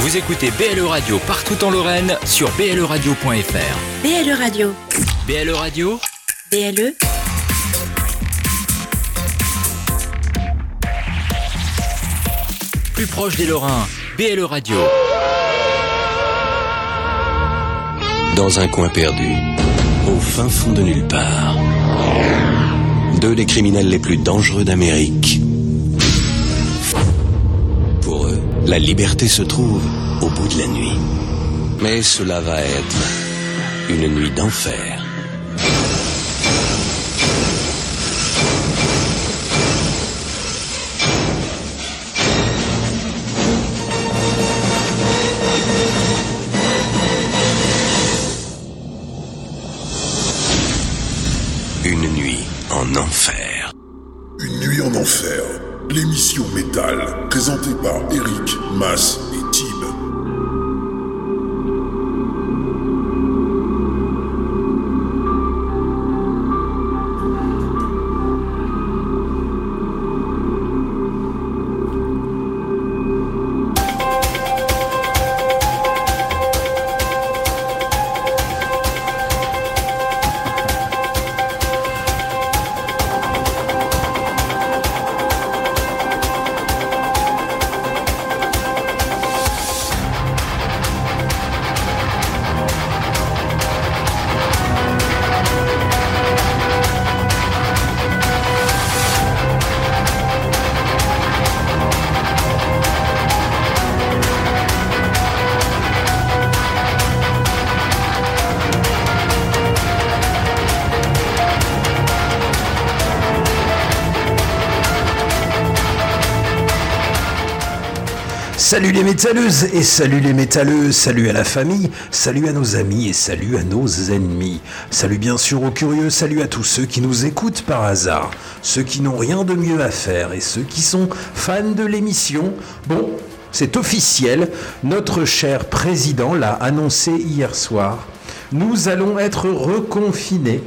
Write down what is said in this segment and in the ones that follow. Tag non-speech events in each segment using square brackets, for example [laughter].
Vous écoutez BLE Radio partout en Lorraine sur bleradio.fr. BLE Radio. BLE Radio, BLE. plus proche des Lorrains. BLE Radio. Dans un coin perdu, au fin fond de nulle part, deux des criminels les plus dangereux d'Amérique. La liberté se trouve au bout de la nuit. Mais cela va être une nuit d'enfer. Une nuit en enfer. L'émission métal, présentée par Eric, Mas Salut les métalleuses et salut les métalleux, salut à la famille, salut à nos amis et salut à nos ennemis. Salut bien sûr aux curieux, salut à tous ceux qui nous écoutent par hasard, ceux qui n'ont rien de mieux à faire et ceux qui sont fans de l'émission. Bon, c'est officiel, notre cher président l'a annoncé hier soir. Nous allons être reconfinés.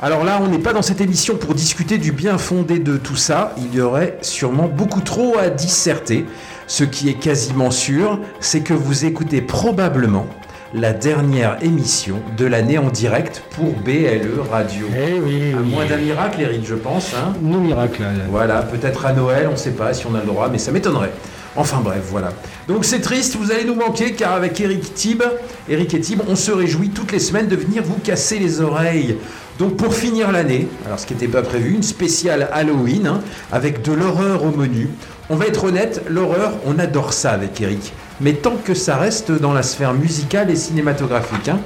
Alors là, on n'est pas dans cette émission pour discuter du bien fondé de tout ça. Il y aurait sûrement beaucoup trop à disserter. Ce qui est quasiment sûr, c'est que vous écoutez probablement la dernière émission de l'année en direct pour BLE Radio. Eh oui, À oui. moins d'un miracle, Eric, je pense. hein. Nos miracles. là. Voilà, peut-être à Noël, on ne sait pas si on a le droit, mais ça m'étonnerait. Enfin bref, voilà. Donc c'est triste, vous allez nous manquer car avec Eric Eric et Tib, on se réjouit toutes les semaines de venir vous casser les oreilles. Donc pour finir l'année, alors ce qui n'était pas prévu, une spéciale Halloween hein, avec de l'horreur au menu. On va être honnête, l'horreur, on adore ça avec Eric. Mais tant que ça reste dans la sphère musicale et cinématographique, hein,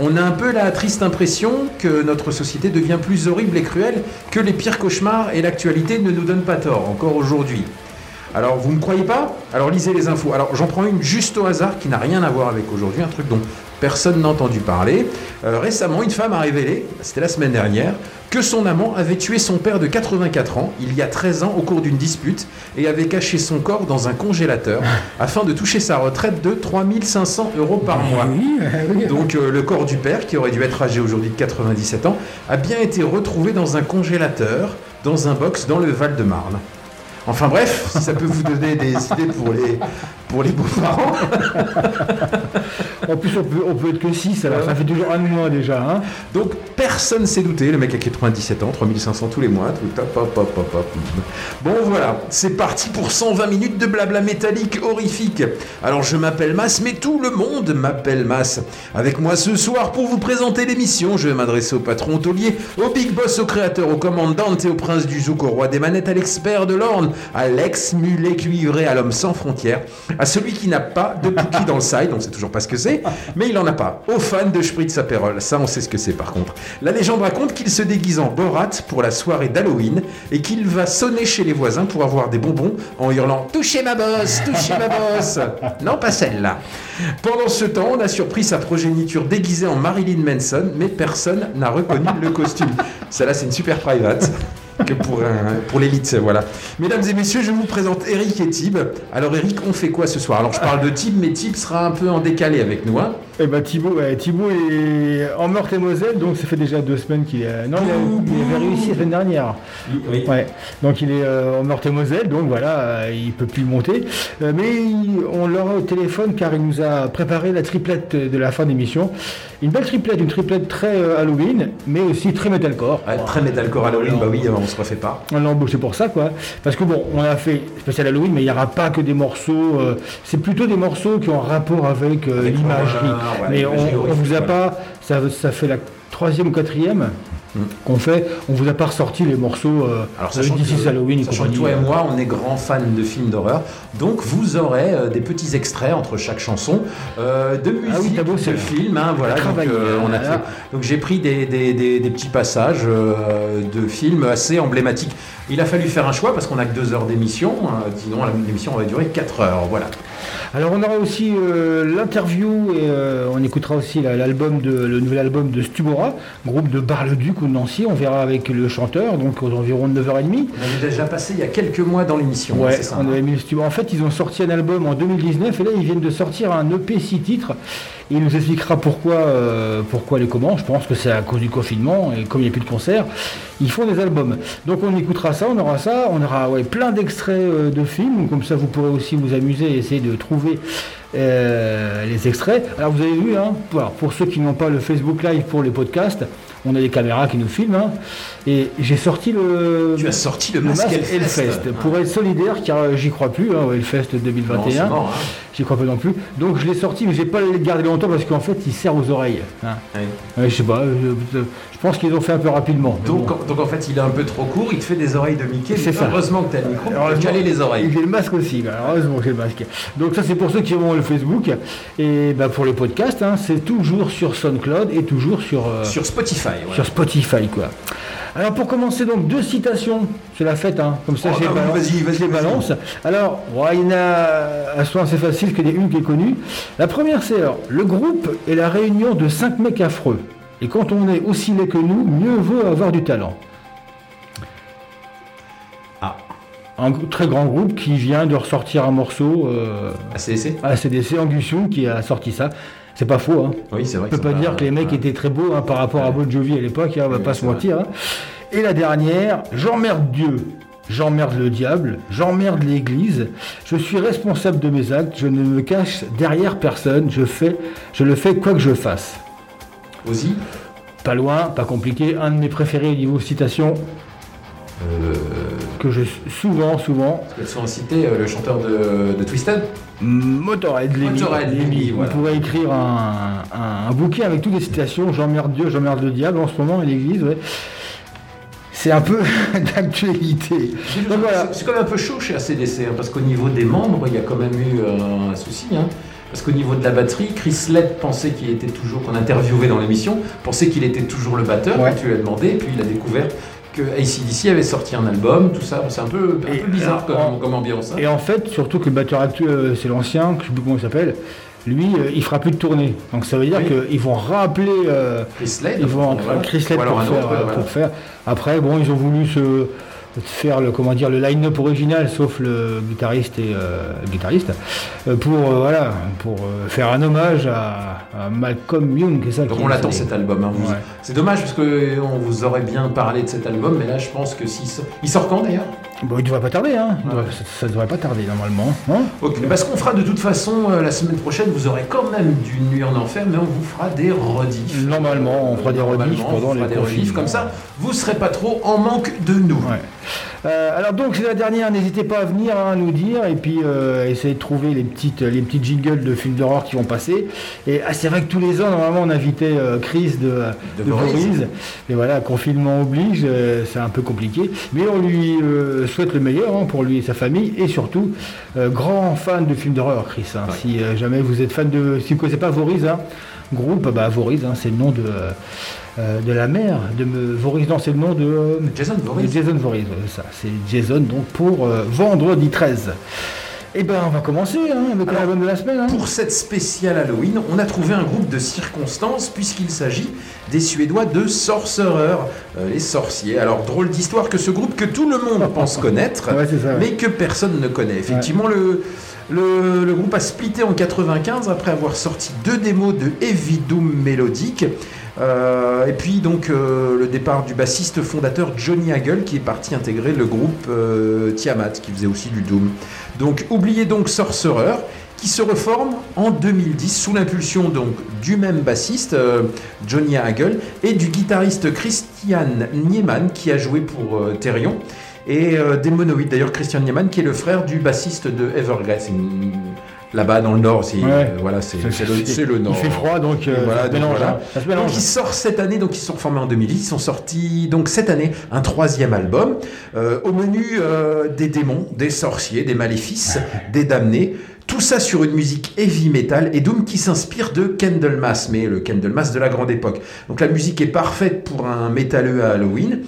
on a un peu la triste impression que notre société devient plus horrible et cruelle que les pires cauchemars et l'actualité ne nous donne pas tort, encore aujourd'hui. Alors, vous ne croyez pas? Alors, lisez les infos. Alors, j'en prends une juste au hasard qui n'a rien à voir avec aujourd'hui, un truc dont personne n'a entendu parler. Euh, récemment, une femme a révélé, c'était la semaine dernière, que son amant avait tué son père de 84 ans, il y a 13 ans, au cours d'une dispute, et avait caché son corps dans un congélateur [laughs] afin de toucher sa retraite de 3500 euros par mois. Oui, euh, oui. Donc euh, le corps du père, qui aurait dû être âgé aujourd'hui de 97 ans, a bien été retrouvé dans un congélateur, dans un box dans le Val-de-Marne. Enfin bref, si ça peut vous donner des [laughs] idées pour les, pour les beaux-parents. [laughs] Plus, on peut, on peut être que 6, alors ça fait toujours un de moins déjà. Hein. Donc personne s'est douté, le mec a 97 ans, 3500 tous les mois, tout hop, hop, hop, hop. Bon voilà, c'est parti pour 120 minutes de blabla métallique horrifique. Alors je m'appelle Mas, mais tout le monde m'appelle Mas. Avec moi ce soir pour vous présenter l'émission, je vais m'adresser au patron hôtelier, au big boss, au créateur, au commandant et au prince du zouk, au roi des manettes, à l'expert de l'orne, à l'ex-mulet cuivré, à l'homme sans frontières, à celui qui n'a pas de cookie dans le side, on sait toujours pas ce que c'est, mais il en a pas. Aux fans de Spritz Aperol, ça on sait ce que c'est par contre. La légende raconte qu'il se déguise en Borat pour la soirée d'Halloween et qu'il va sonner chez les voisins pour avoir des bonbons en hurlant Touchez ma bosse, touchez ma bosse Non, pas celle-là. Pendant ce temps, on a surpris sa progéniture déguisée en Marilyn Manson, mais personne n'a reconnu le costume. Celle-là, c'est une super private. Que pour, un- pour l'élite, voilà. Mesdames et messieurs, je vous présente Eric et Tib. Alors Eric, on fait quoi ce soir? Alors je parle de Tib, mais Tib sera un peu en décalé avec nous. hein. Eh ben Thibaut, ouais, Thibaut est en Meurthe-et-Moselle, donc ça fait déjà deux semaines qu'il est. Non, il, a- il avait réussi la semaine dernière. Oui. Ouais. Donc il est euh, en Meurthe-et-Moselle, donc voilà, euh, il peut plus monter. Euh, mais il- on l'aura au téléphone car il nous a préparé la triplette de la fin d'émission. Une belle triplette, une triplette très euh, Halloween, mais aussi très metalcore. Ouais, très metalcore Halloween, bah oui, euh, on se refait pas. On l'a embauché pour ça, quoi. Parce que bon, on a fait spécial Halloween, mais il n'y aura pas que des morceaux. euh, c'est plutôt des morceaux qui ont rapport avec, euh, Avec l'imagerie. ouais, mais on, horrifique, vous a voilà. pas. Ça, ça fait la troisième ou quatrième Mm. qu'on fait. On vous a pas ressorti les morceaux euh, Alors sachant que, Halloween sachant que toi et moi, on est grands fans de films d'horreur, donc vous aurez euh, des petits extraits entre chaque chanson euh, de musique, Ah oui, bossé, de film. hein, voilà, donc, euh, on a là, fait- là. donc j'ai pris des, des- des- des petits passages de films assez emblématiques. Il a fallu faire un choix parce qu'on a que deux heures d'émission, euh, sinon l'émission va durer quatre heures. Voilà. Alors on aura aussi euh, l'interview et euh, on écoutera aussi la- l'album de le nouvel album de Stubora, groupe de Bar-le-Duc ou de Nancy. On verra avec le chanteur, donc aux environs de 9h30. On avait déjà passé il y a quelques mois dans l'émission. hein, Ouais, c'est ça. on avait mis le studio. En fait, ils ont sorti un album en 2019 et là, ils viennent de sortir un EP 6 titres. Et il nous expliquera pourquoi, euh, pourquoi les comment. Je pense que c'est à cause du confinement et comme il n'y a plus de concerts, ils font des albums. Donc on écoutera ça, on aura ça, on aura ouais, plein d'extraits euh, de films. Comme ça, vous pourrez aussi vous amuser et essayer de trouver euh, les extraits. Alors vous avez vu, hein, pour, pour ceux qui n'ont pas le Facebook Live pour les podcasts, on a des caméras qui nous filment. hein. et j'ai sorti le, Tu as sorti le le masque, Hellfest. Pour être solidaire car j'y crois plus, hein, au Hellfest Non, 2021. c'est mort, hein. J'y crois pas non plus. Donc je l'ai sorti, mais j'ai pas le gardé longtemps parce qu'en fait il sert aux oreilles. hein. Ouais. Ouais, je sais pas, je, je pense qu'ils ont fait un peu rapidement. Donc, bon. en- donc en fait, il est un peu trop court, il te fait des oreilles de Mickey. C'est ça. Heureusement que tu as le micro pour caler les oreilles. J'ai le masque aussi, bah, heureusement que j'ai le masque. Donc ça c'est pour ceux qui ont le Facebook. Et bah, pour les podcasts, hein, c'est toujours sur SoundCloud et toujours sur, euh, Sur Spotify. ouais. sur Spotify. quoi. Alors pour commencer donc deux citations, c'est la fête, hein. comme ça Oh, je les bah oui, balance. vas-y, vas-y, les balance. Alors, il y en a à soi assez facile que des une qui est connue. La première c'est alors, le groupe est la réunion de cinq mecs affreux. Et quand on est aussi laid que nous, mieux vaut avoir du talent. Ah, Un très grand groupe qui vient de ressortir un morceau euh, ACDC à CDC, Angus Young qui a sorti ça. C'est pas faux, hein. Oui, c'est vrai. On peut pas dire que les mecs étaient très beaux hein, par rapport à Bon Jovi à l'époque, hein, on va Oui, pas se mentir. hein. Et la dernière, j'emmerde Dieu, j'emmerde le diable, j'emmerde l'Église, je suis responsable de mes actes, je ne me cache derrière personne, je fais, je le fais quoi que je fasse. Ozzy Pas loin, pas compliqué, un de mes préférés au niveau citation euh, que je souvent, souvent, Elles sont cité euh, le chanteur de, de Twisted Motorhead, Lemmy. Motorhead, Lemmy. On pourrait écrire un, un- un bouquin avec toutes les citations. J'emmerde Dieu, j'emmerde le diable en ce moment et l'Église. ouais. C'est un peu [laughs] d'actualité. Voilà. C'est- quand même un peu chaud chez ACDC, hein, parce qu'au niveau des membres, il y a quand même eu euh, un souci. hein. parce qu'au niveau de la batterie, Chris Led pensait qu'il était toujours, qu'on interviewait dans l'émission, pensait qu'il était toujours le batteur, Ouais. tu lui as demandé, et puis il a découvert que ACDC avait sorti un album, tout ça. C'est un peu, un Et peu bizarre comme, comme ambiance. hein. Et en fait, surtout que le batteur actuel, euh, c'est l'ancien, je sais plus comment il s'appelle. Lui, euh, il fera plus de tournée. Donc ça veut dire Oui. qu'ils vont rappeler. euh, Chris Led, Ils vont voilà. en Chris Led pour, faire, autre, euh, voilà. pour faire. Après, bon, ils ont voulu se faire le comment dire le line-up original, sauf le guitariste et euh, le guitariste, euh, pour euh, voilà, pour euh, faire un hommage à, à Malcolm Young, c'est ça. Donc on l'attend cet album. hein. Vous- Ouais. C'est dommage parce qu'on vous aurait bien parlé de cet album, mais là je pense que s'il sort... Il sort quand d'ailleurs? Bon, il devrait pas tarder, hein. Ça, ça devrait pas tarder normalement. hein. Ok, parce qu'on fera de toute façon euh, la semaine prochaine, vous aurez quand même du Nuit en Enfer, mais on vous fera des rediffs. Normalement, on fera des rediffs pendant les des rediffs, comme ça, vous serez pas trop en manque de nous. Ouais. Euh, alors donc c'est la dernière, n'hésitez pas à venir hein, nous dire et puis euh, essayer de trouver les petites les petites jingles de films d'horreur qui vont passer. Et ah, c'est vrai que tous les ans normalement on invitait euh, Chris de, De. Et voilà, confinement oblige, c'est un peu compliqué. Mais on lui souhaite le meilleur hein, pour lui et sa famille et surtout euh, grand fan de films d'horreur Chris. hein. Ouais. Si euh, jamais vous êtes fan de, si vous ne connaissez pas Voriz, hein, groupe, bah Voriz, c'est le nom de euh, de la mère de me, Voriz, non c'est le nom de Jason Voorhees. Jason ouais, c'est ça. C'est Jason donc pour vendredi 13. Eh ben on va commencer hein, avec Alors, l'album de la semaine. hein. Pour cette spéciale Halloween, on a trouvé un groupe de circonstances puisqu'il s'agit des Suédois de Sorcerer, euh, les sorciers. Alors drôle d'histoire que ce groupe que tout le monde pense connaître, [laughs] Ouais, c'est ça, ouais. mais que personne ne connaît. Effectivement, le, Le, le groupe a splitté en 95 après avoir sorti deux démos de heavy doom mélodique. Euh, et puis donc euh, le départ du bassiste fondateur Johnny Hagel qui est parti intégrer le groupe euh, Tiamat qui faisait aussi du doom. Donc oubliez donc Sorcerer qui se reforme en 2010 sous l'impulsion donc du même bassiste Johnny Hagel et du guitariste Christian Niemann qui a joué pour Therion et des Monoïdes d'ailleurs Christian Niemann qui est le frère du bassiste de Evergrey. Là-bas dans le nord, c'est Ouais. euh, voilà, c'est c'est le, nord. Il fait froid, donc, euh, voilà, donc mélange, voilà. hein. Donc ils sortent cette année, donc ils sont formés en 2010, ils sont sortis donc cette année un troisième album. Euh, au menu euh, des démons, des sorciers, des maléfices, [laughs] des damnés. Tout ça sur une musique heavy metal et doom qui s'inspire de Candlemas, mais le Candlemas de la grande époque. Donc la musique est parfaite pour un métalleux à Halloween.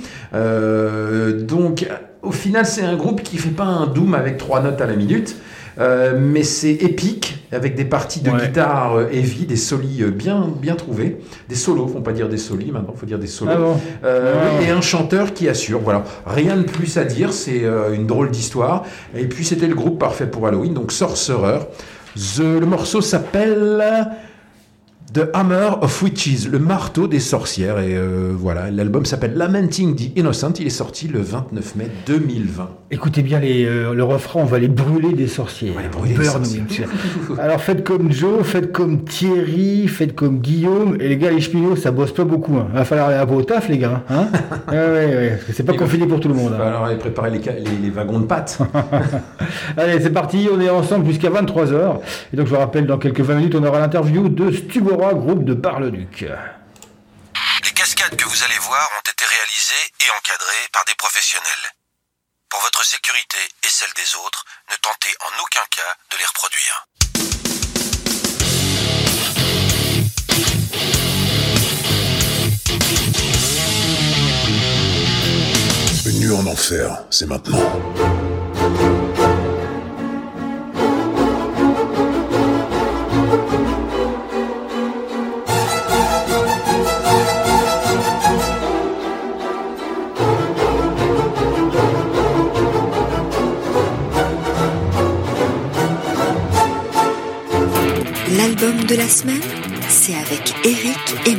Donc au final c'est un groupe qui fait pas un doom avec trois notes à la minute. Euh, mais c'est épique avec des parties de Ouais. guitare euh, heavy, des solis euh, bien bien trouvés, des solos, faut pas dire des solis maintenant, faut dire des solos. Ah bon Euh, Ouais. oui, et un chanteur qui assure. Voilà, rien de plus à dire. C'est une drôle d'histoire. Et puis c'était le groupe parfait pour Halloween, donc Sorcerer. The- le morceau s'appelle The Hammer of Witches, le marteau des sorcières. Et euh, voilà, l'album s'appelle Lamenting the Innocent. Il est sorti le 29 mai 2020. Écoutez bien les, euh, le refrain, on va les brûler des sorciers. va les brûler des witches. Alors faites comme Joe, faites comme Thierry, faites comme Guillaume. Et les gars, les cheminots, ça bosse pas beaucoup. Hein. Va falloir aller au taf, les gars. Hein [laughs] ouais, ouais, ouais. C'est pas confiné pour tout le monde. hein. Alors, allez préparer les, les- les wagons de pâtes. [laughs] Allez, c'est parti, on est ensemble jusqu'à 23h. Et donc je vous rappelle, dans quelques 20 minutes, on aura l'interview de Groupe de Bar-le-Duc. Les cascades que vous allez voir ont été réalisées et encadrées par des professionnels. Pour votre sécurité et celle des autres, ne tentez en aucun cas de les reproduire. Une nuit en enfer, c'est maintenant. De la semaine, c'est avec Eric et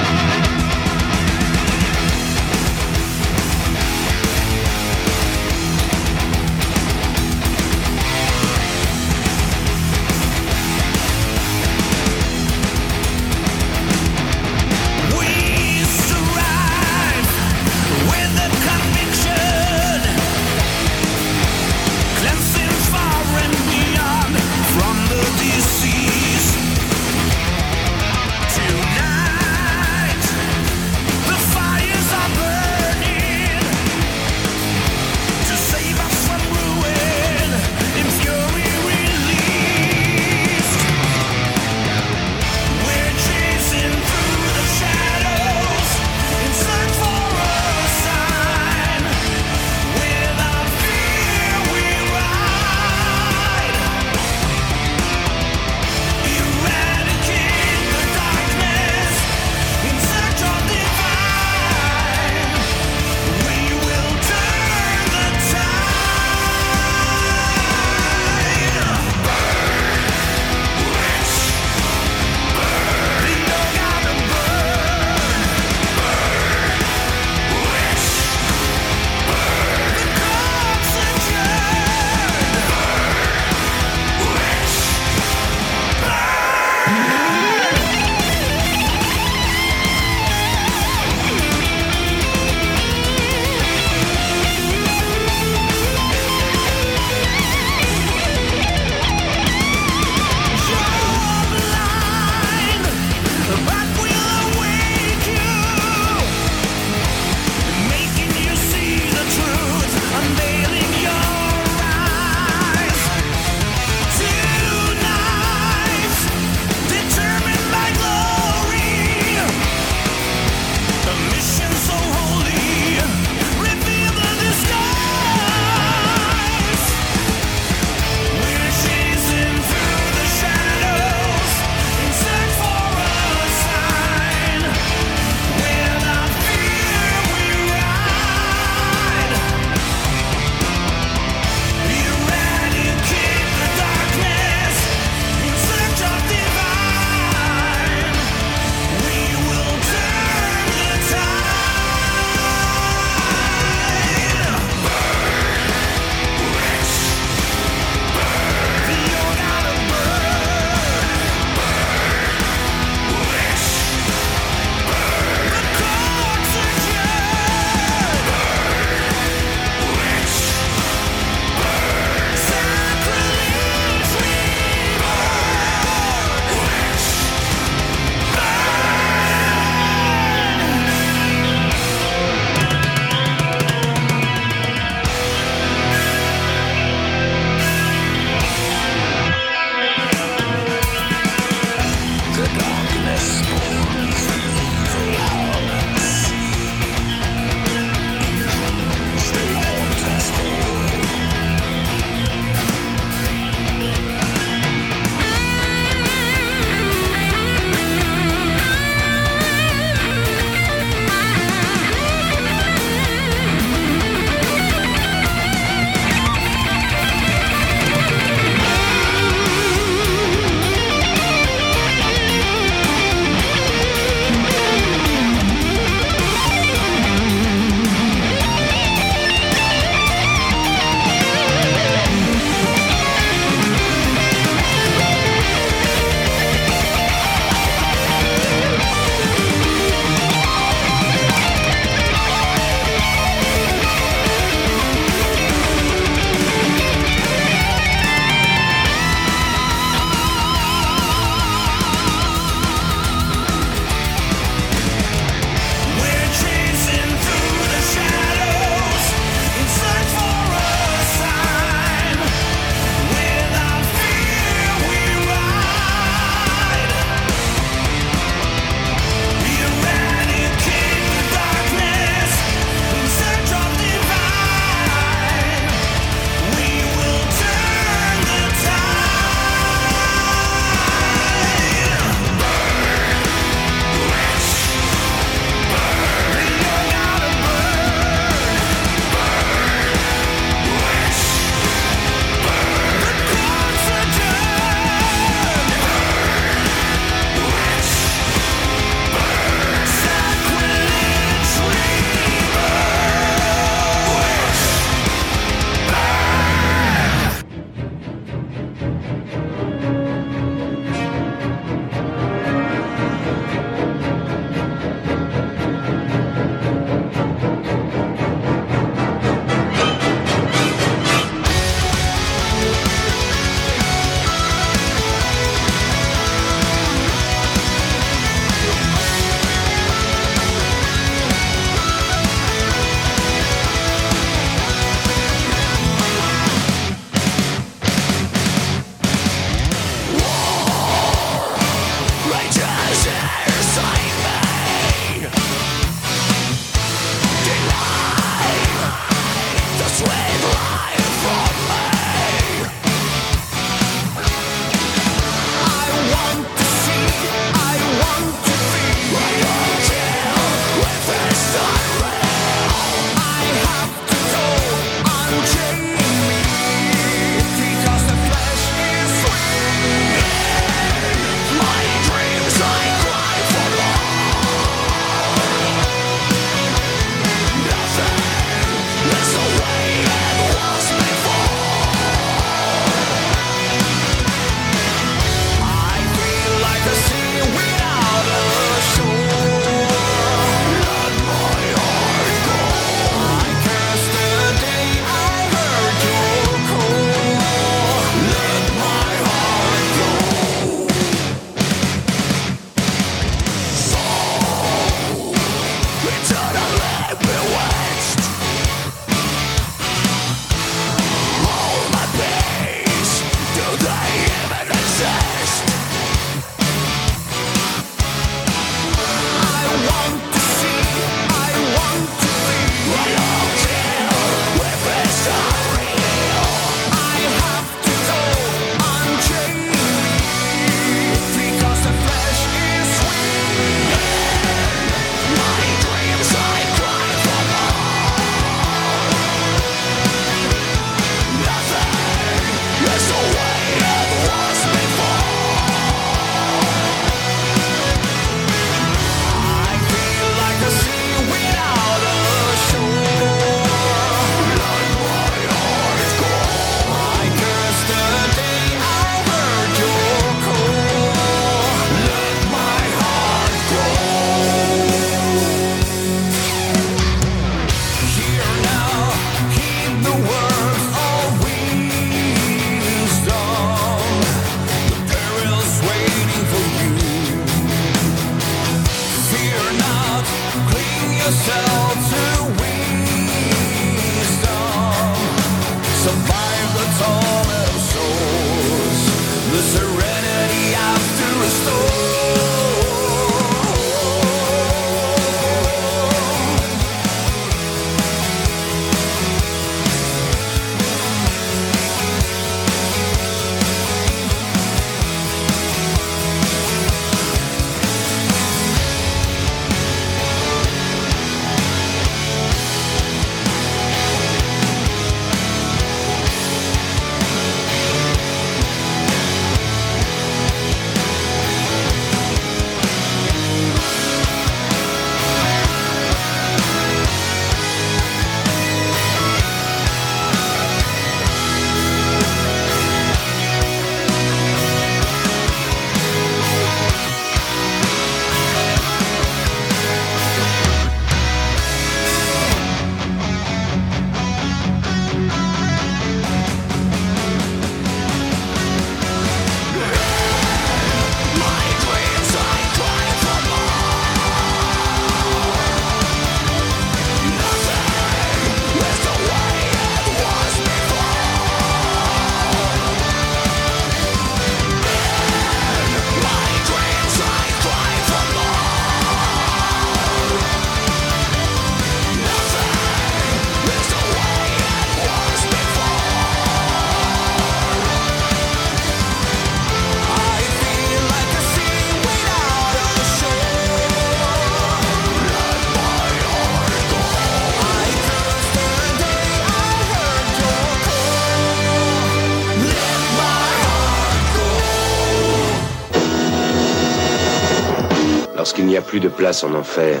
plus de place en enfer,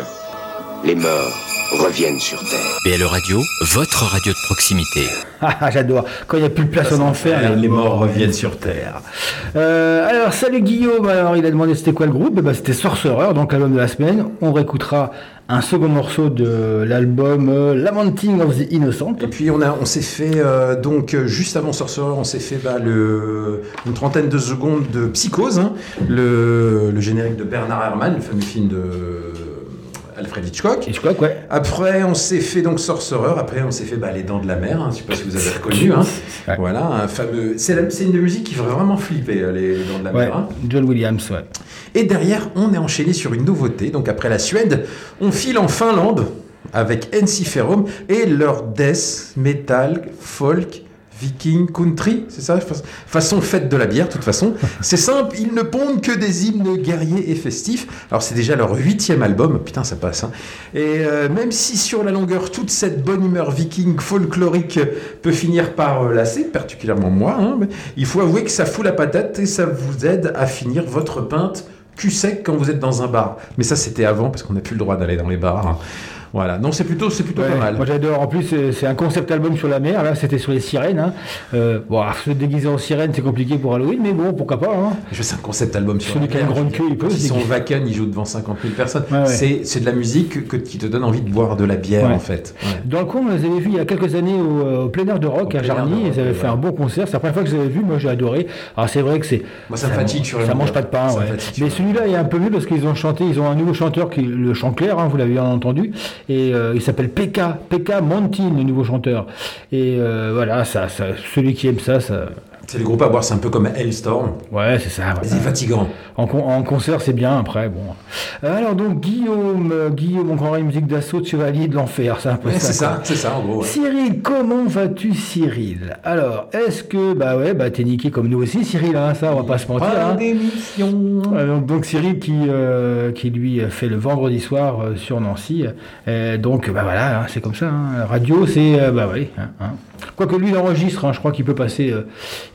les morts reviennent sur Terre. BL Radio, votre radio de proximité. [laughs] Ah, j'adore. Quand il n'y a plus de place en enfer, les morts reviennent sur Terre. Euh, alors, salut Guillaume. Alors, il a demandé c'était quoi le groupe? Eh ben, C'était Sorcerer, donc l'album de la semaine. On réécoutera un second morceau de l'album euh, Lamenting of the Innocent. Et puis on, a, on s'est fait, euh, donc juste avant Sorcerer, on s'est fait bah, le, une trentaine de secondes de Psychose, hein, le, le générique de Bernard Herrmann, le fameux film de Alfred Hitchcock. Hitchcock, ouais. Après, on s'est fait donc Sorcerer. Après, on s'est fait bah, Les Dents de la Mer. Hein, je sais pas si vous avez reconnu. Hein. [laughs] Ouais. Voilà, un fameux. C'est, la- une musique qui fait vraiment flipper, euh, les, les Dents de la Ouais, Mer. hein. John Williams, ouais. Et derrière, on est enchaîné sur une nouveauté. Donc après la Suède, on file en Finlande avec Ensiferum et leur death, metal, folk, viking, country, c'est ça Fa- Façon fête de la bière, de toute façon. [laughs] C'est simple, ils ne pondent que des hymnes guerriers et festifs. Alors c'est déjà leur huitième album, putain ça passe. hein. Et euh, même si sur la longueur, toute cette bonne humeur viking folklorique peut finir par euh, lasser, particulièrement moi, hein, mais il faut avouer que ça fout la patate et ça vous aide à finir votre pinte cul sec quand vous êtes dans un bar. Mais ça c'était avant parce qu'on n'a plus le droit d'aller dans les bars. hein. Voilà, non c'est plutôt, c'est plutôt Ouais, pas mal. Moi j'adore. En plus, c'est- un concept album sur la mer. Là, c'était sur les sirènes. hein. Euh, bon, se déguiser en sirène, c'est compliqué pour Halloween, mais bon, pourquoi pas. hein. Je sais un concept album sur Celui la qui a une mer, grande queue, il peut ils sont. Wacken, ils jouent devant 50 000 personnes. Ouais, ouais. C'est, de la musique que, qui te donne envie de boire de la bière en fait. Dans le coin, on les avait vus il y a quelques années au, euh, au plein air de rock Au à Jarny. Ils avaient fait un bon concert. C'est la première fois que je les avais vus. Moi, j'ai adoré. Alors, c'est vrai que c'est. Moi, ça me fatigue sur Ça mange pas de pain, sur Mais celui-là est un peu mieux parce qu'ils ont chanté. Ils ont un nouveau chanteur qui le chant clair. hein, vous l'avez bien entendu. Et euh, il s'appelle PK. PK Montin, le nouveau chanteur. Et euh, voilà, celui qui aime ça, ça. C'est le groupe à boire, c'est un peu comme Hellstorm. Ouais, c'est ça. Voilà. c'est fatigant. En, con- en concert, c'est bien après. Bon. Euh, Alors donc Guillaume, euh, Guillaume, encore une musique d'assaut de chevalier de l'enfer, c'est un peu Ouais, ça. c'est ça, c'est ça en gros. ouais. Cyril, comment vas-tu Cyril? Alors, est-ce que, bah ouais, bah t'es niqué comme nous aussi Cyril, hein, ça on va pas se mentir. Pas hein. d'émission. Euh, donc, donc Cyril qui, euh, qui lui fait le vendredi soir euh, sur Nancy. Euh, donc bah voilà, hein, c'est comme ça. hein. Radio, c'est euh, bah oui. hein, hein. Quoique lui il enregistre, hein, je crois qu'il peut passer.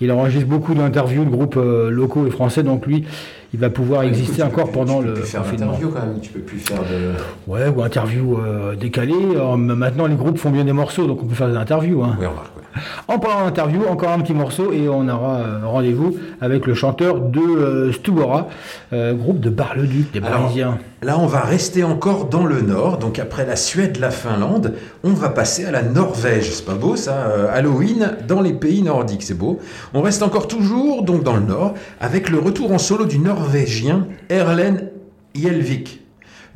Euh, il enregistre beaucoup d'interviews de groupes euh, locaux et français. Donc lui, il va pouvoir exister peux encore plus- pendant tu peux le plus faire confinement. quand même. Tu peux plus faire de. Ouais, ou interview euh, décalée. Alors, maintenant les groupes font bien des morceaux, donc on peut faire des interviews. Hein. Oui, remarque. ouais. En parlant d'interview, encore un petit morceau et on aura euh, rendez-vous avec le chanteur de euh, Stubora, euh, groupe de Bar-le-Duc, des Alors, Parisiens. Là, on va rester encore dans le nord. Donc, après la Suède, la Finlande, on va passer à la Norvège. C'est pas beau, ça euh, Halloween dans les pays nordiques, c'est beau. On reste encore toujours donc dans le nord avec le retour en solo du Norvégien Erlen Hjelvik.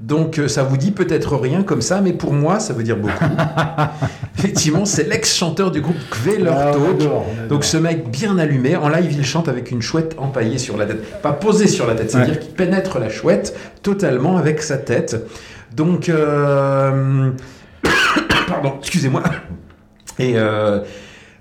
Donc, euh, ça vous dit peut-être rien comme ça, mais pour moi, ça veut dire beaucoup. [laughs] Effectivement, c'est l'ex-chanteur du groupe Ah, on adore. Donc ce mec bien allumé, en live il chante avec une chouette empaillée sur la tête. Pas posée sur la tête, c'est-à-dire Ouais. qu'il pénètre la chouette totalement avec sa tête. Donc... euh, [coughs] Pardon, excusez-moi. Et euh,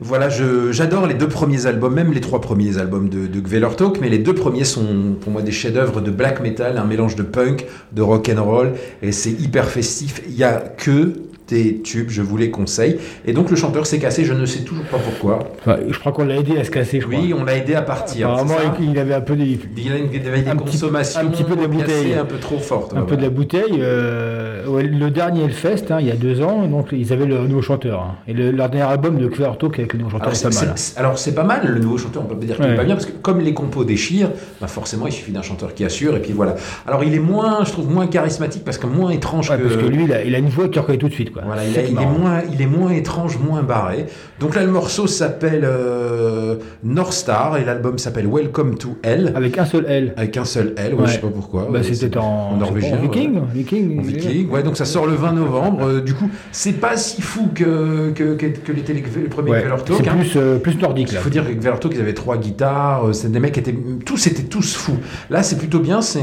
voilà, j'adore les deux premiers albums, même les trois premiers albums de, de Gvelertok, mais les deux premiers sont pour moi des chefs-d'œuvre de black metal, un mélange de punk, de rock and roll, et c'est hyper festif. Il y a que des tubes, je vous les conseille. Et donc le chanteur s'est cassé, je ne sais toujours pas pourquoi. Enfin, je crois qu'on l'a aidé à se casser, je crois. Oui, on l'a aidé à partir. Apparemment, il avait un peu des, il avait des Un petit- consommations un petit peu de bouteille. un peu trop fortes. un ouais, peu de la bouteille. euh, ouais, le dernier Hellfest, hein, il y a deux ans, donc ils avaient le nouveau chanteur. hein. Et le, leur dernier album de Clear Talk avec le nouveau chanteur c'est, pas mal. alors, c'est pas mal, le nouveau chanteur, on peut pas dire qu'il Ouais. est pas bien, parce que comme les compos déchirent, bah forcément il suffit d'un chanteur qui assure, et puis voilà. Alors il est moins, je trouve, moins charismatique, parce que moins étrange que... parce que lui, il a, il a une voix que tu reconnais tout de suite. Quoi. Voilà, il, a- est moins, il est moins étrange, moins barré. Donc là, le morceau s'appelle euh, North Star et l'album s'appelle Welcome to Hell, Avec un seul L. avec un seul L, ouais, Ouais. je sais pas pourquoi. Bah, c'était c'est- en, norvégien. en viking, ouais. viking, En viking, ouais, donc ça sort le 20 novembre. Euh, du coup, c'est pas si fou que, que, que, que les télé- le premier Ouais, Kvelertak, c'est hein. plus, euh, plus nordique Il faut dire que Kvelertak, ils avaient trois guitares, euh, c'est des mecs qui étaient tous étaient tous fous. Là, c'est plutôt bien, c'est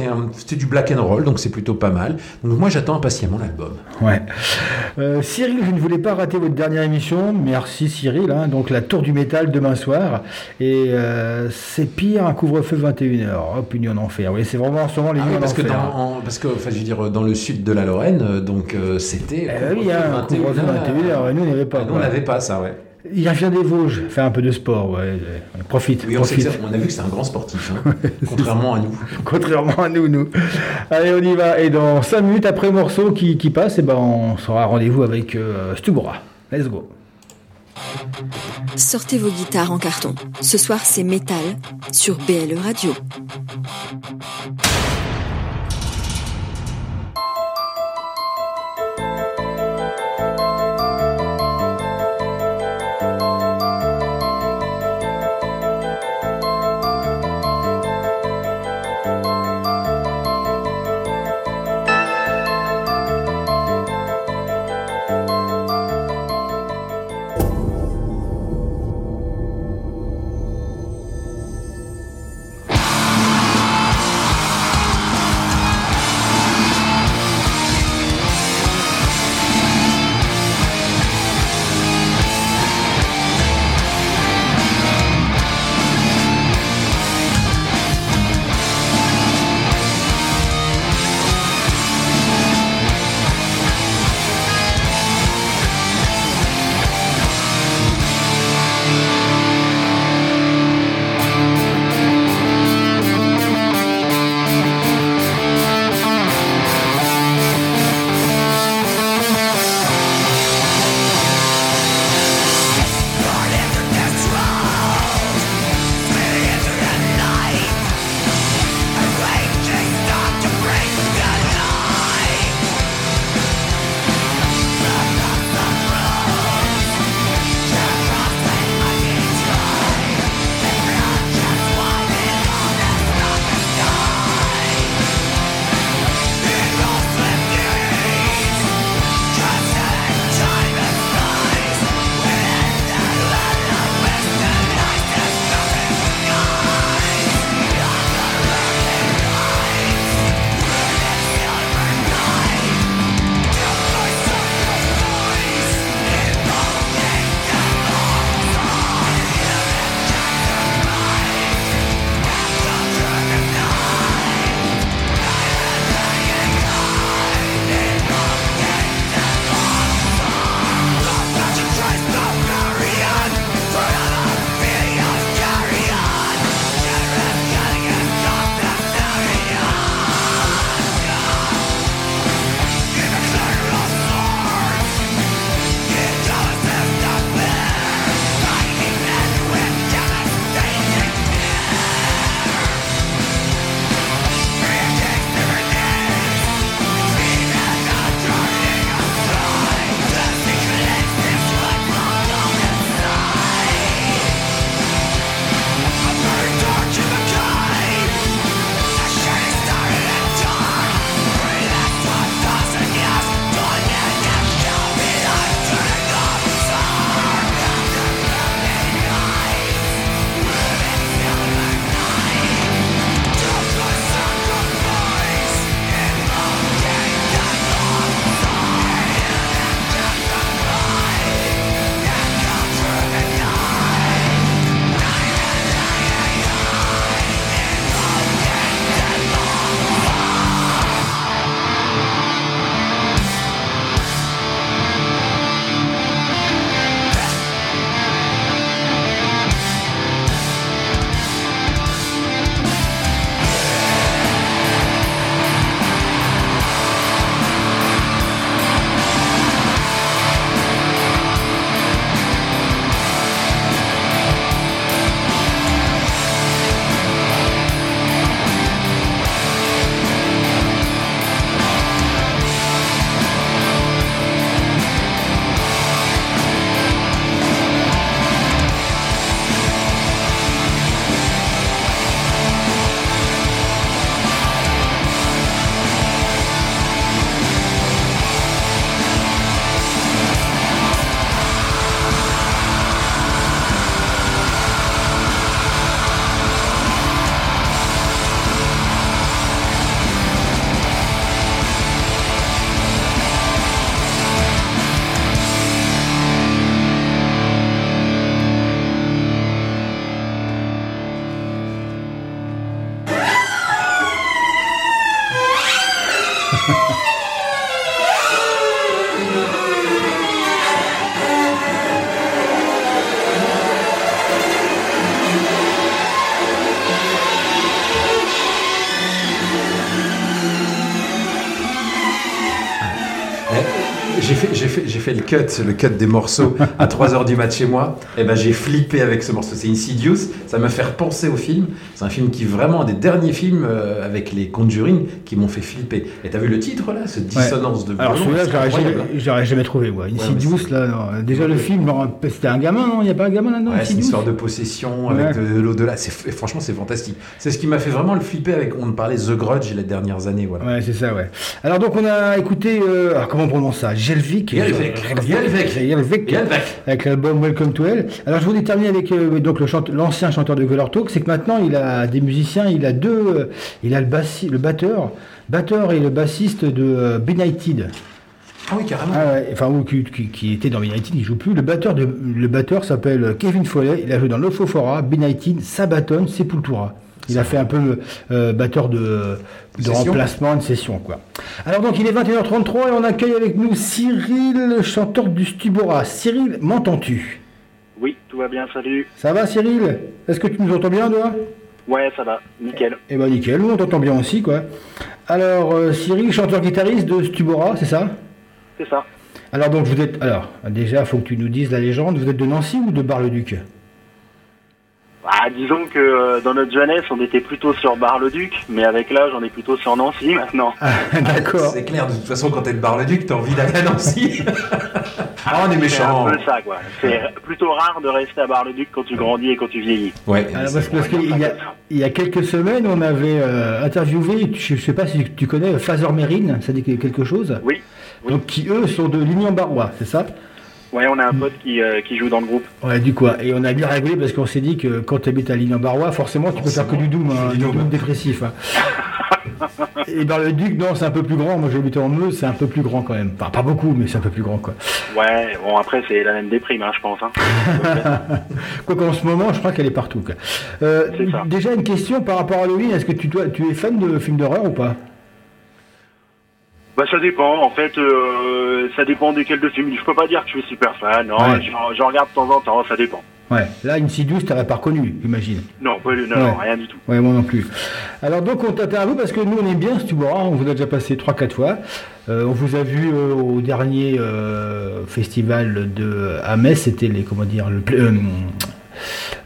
du black and roll, donc c'est plutôt pas mal. Donc moi, j'attends impatiemment l'album. Ouais. Euh, Cyril, je ne voulais pas rater votre dernière émission. Merci Cyril. hein. Donc la tour du métal demain soir. Et euh, c'est pire un couvre-feu 21h. Hop, une nuit en enfer. Oui, c'est vraiment en ce moment les Ah oui, parce que, dans, en- parce que, enfin, je veux dire, dans le sud de la Lorraine, euh, donc euh, c'était. Eh oui, hein, un couvre-feu 21h. Nous, on n'avait pas. Ah, nous, on n'avait pas ça, ouais. Il revient des Vosges, fait un peu de sport, ouais. Profite, Oui, on, sait que profite. on a vu que c'est un grand sportif, hein, [laughs] contrairement à nous. Contrairement à nous, nous. Allez, on y va. Et dans 5 minutes après morceau qui, qui passe, eh ben, on sera rendez-vous avec euh, Stubora. Let's go. Sortez vos guitares en carton. Ce soir, c'est métal sur BLE Radio. Fait, le cut, le cut des morceaux [laughs] à 3h du mat chez moi. Et ben j'ai flippé avec ce morceau. C'est Insidious. Ça m'a fait repenser au film. C'est un film qui vraiment un des derniers films euh, avec les Conjuring qui m'ont fait flipper. Et t'as vu le titre là, cette dissonance de Alors celui-là, j'aurais jamais, hein. jamais trouvé. Ouais. Insidious, là, non. déjà le film, c'était un gamin, non? Il n'y a pas un gamin là-dedans Ouais, c'est une histoire de possession avec Ouais. de, de l'au-delà. Franchement, c'est fantastique. C'est ce qui m'a fait vraiment le flipper avec. On parlait The Grudge les dernières années. Voilà. Ouais, c'est ça, ouais. Alors donc on a écouté, euh, alors, comment on prononce ça? Jelvik? Jelvik. Jelvik. Avec l'album Welcome to Hell. Alors je voulais terminer avec euh, donc le chante- l'ancien chanteur de Color Talk, c'est que maintenant il a des musiciens, il a deux, euh, il a le, bassi, le batteur, batteur et le bassiste de euh, Benighted. Ah oui, carrément. Ah ouais, enfin, ou qui, qui- qui était dans Benighted, il joue plus. Le batteur, de, le batteur s'appelle Kevin Foley, il a joué dans Lofofora, Benighted, Sabaton, Sepultura. Il a fait un peu euh, batteur de, remplacement, de session, quoi. Alors donc, il est 21h33 et on accueille avec nous Cyril, chanteur du Stubora. Cyril, m'entends-tu? Oui, tout va bien, salut. Ça va, Cyril? Est-ce que tu nous entends bien, toi? Ouais, ça va, nickel. Eh ben, nickel, nous on t'entend bien aussi, quoi. Alors, euh, Cyril, chanteur-guitariste de Stubora, c'est ça? C'est ça. Alors donc vous êtes alors déjà faut que tu nous dises la légende vous êtes de Nancy ou de Bar-le-Duc? Ah, disons que euh, dans notre jeunesse, on était plutôt sur Bar-le-Duc, mais avec l'âge, on est plutôt sur Nancy maintenant. Ah, [laughs] D'accord. C'est clair, de toute façon, quand t'es de Bar-le-Duc, t'as envie d'aller à Nancy. [laughs] ah, on est C'est méchant. un peu ça, quoi. C'est plutôt rare de rester à Bar-le-Duc quand tu grandis et quand tu vieillis. Ouais, Alors, c'est parce, qu'il y a, il y a quelques semaines, on avait euh, interviewé, je ne sais pas si tu connais Fazer Mérine, ça dit quelque chose Oui. oui. Donc qui eux sont de Lignan-Barrois, c'est ça? Ouais, on a un pote qui, euh, qui joue dans le groupe. Ouais, du quoi Et on a bien rigolé parce qu'on s'est dit que quand tu habites à Lignan-Barrois, forcément tu peux faire que du doom, hein, Du doom. dépressif. hein. [laughs] Et Bar-le-Duc, non, c'est un peu plus grand. Moi j'habite en Meuse, c'est un peu plus grand quand même. Enfin, pas beaucoup, mais c'est un peu plus grand quoi. Ouais, bon, après, c'est la même déprime, hein, je pense. Hein. [laughs] Quoi qu'en ce moment, je crois qu'elle est partout. quoi. Euh, déjà une question par rapport à Halloween, est-ce que tu, tu es fan de films d'horreur ou pas? Bah, ça dépend. En fait, euh, ça dépend desquels de films. Je peux pas dire que je suis super fan. Non, Ouais. j'en j'en regarde de temps en temps, ça dépend. Ouais, là Insidious, tu n'aurais pas reconnu, j'imagine. Non, pas- non, Ouais. non, rien du tout. Ouais, moi non plus. Alors donc on t'attend à vous parce que nous on aime bien Stubora, on vous a déjà passé 3-4 fois. Euh, on vous a vu euh, au dernier euh, festival de à Metz, c'était les comment dire le euh,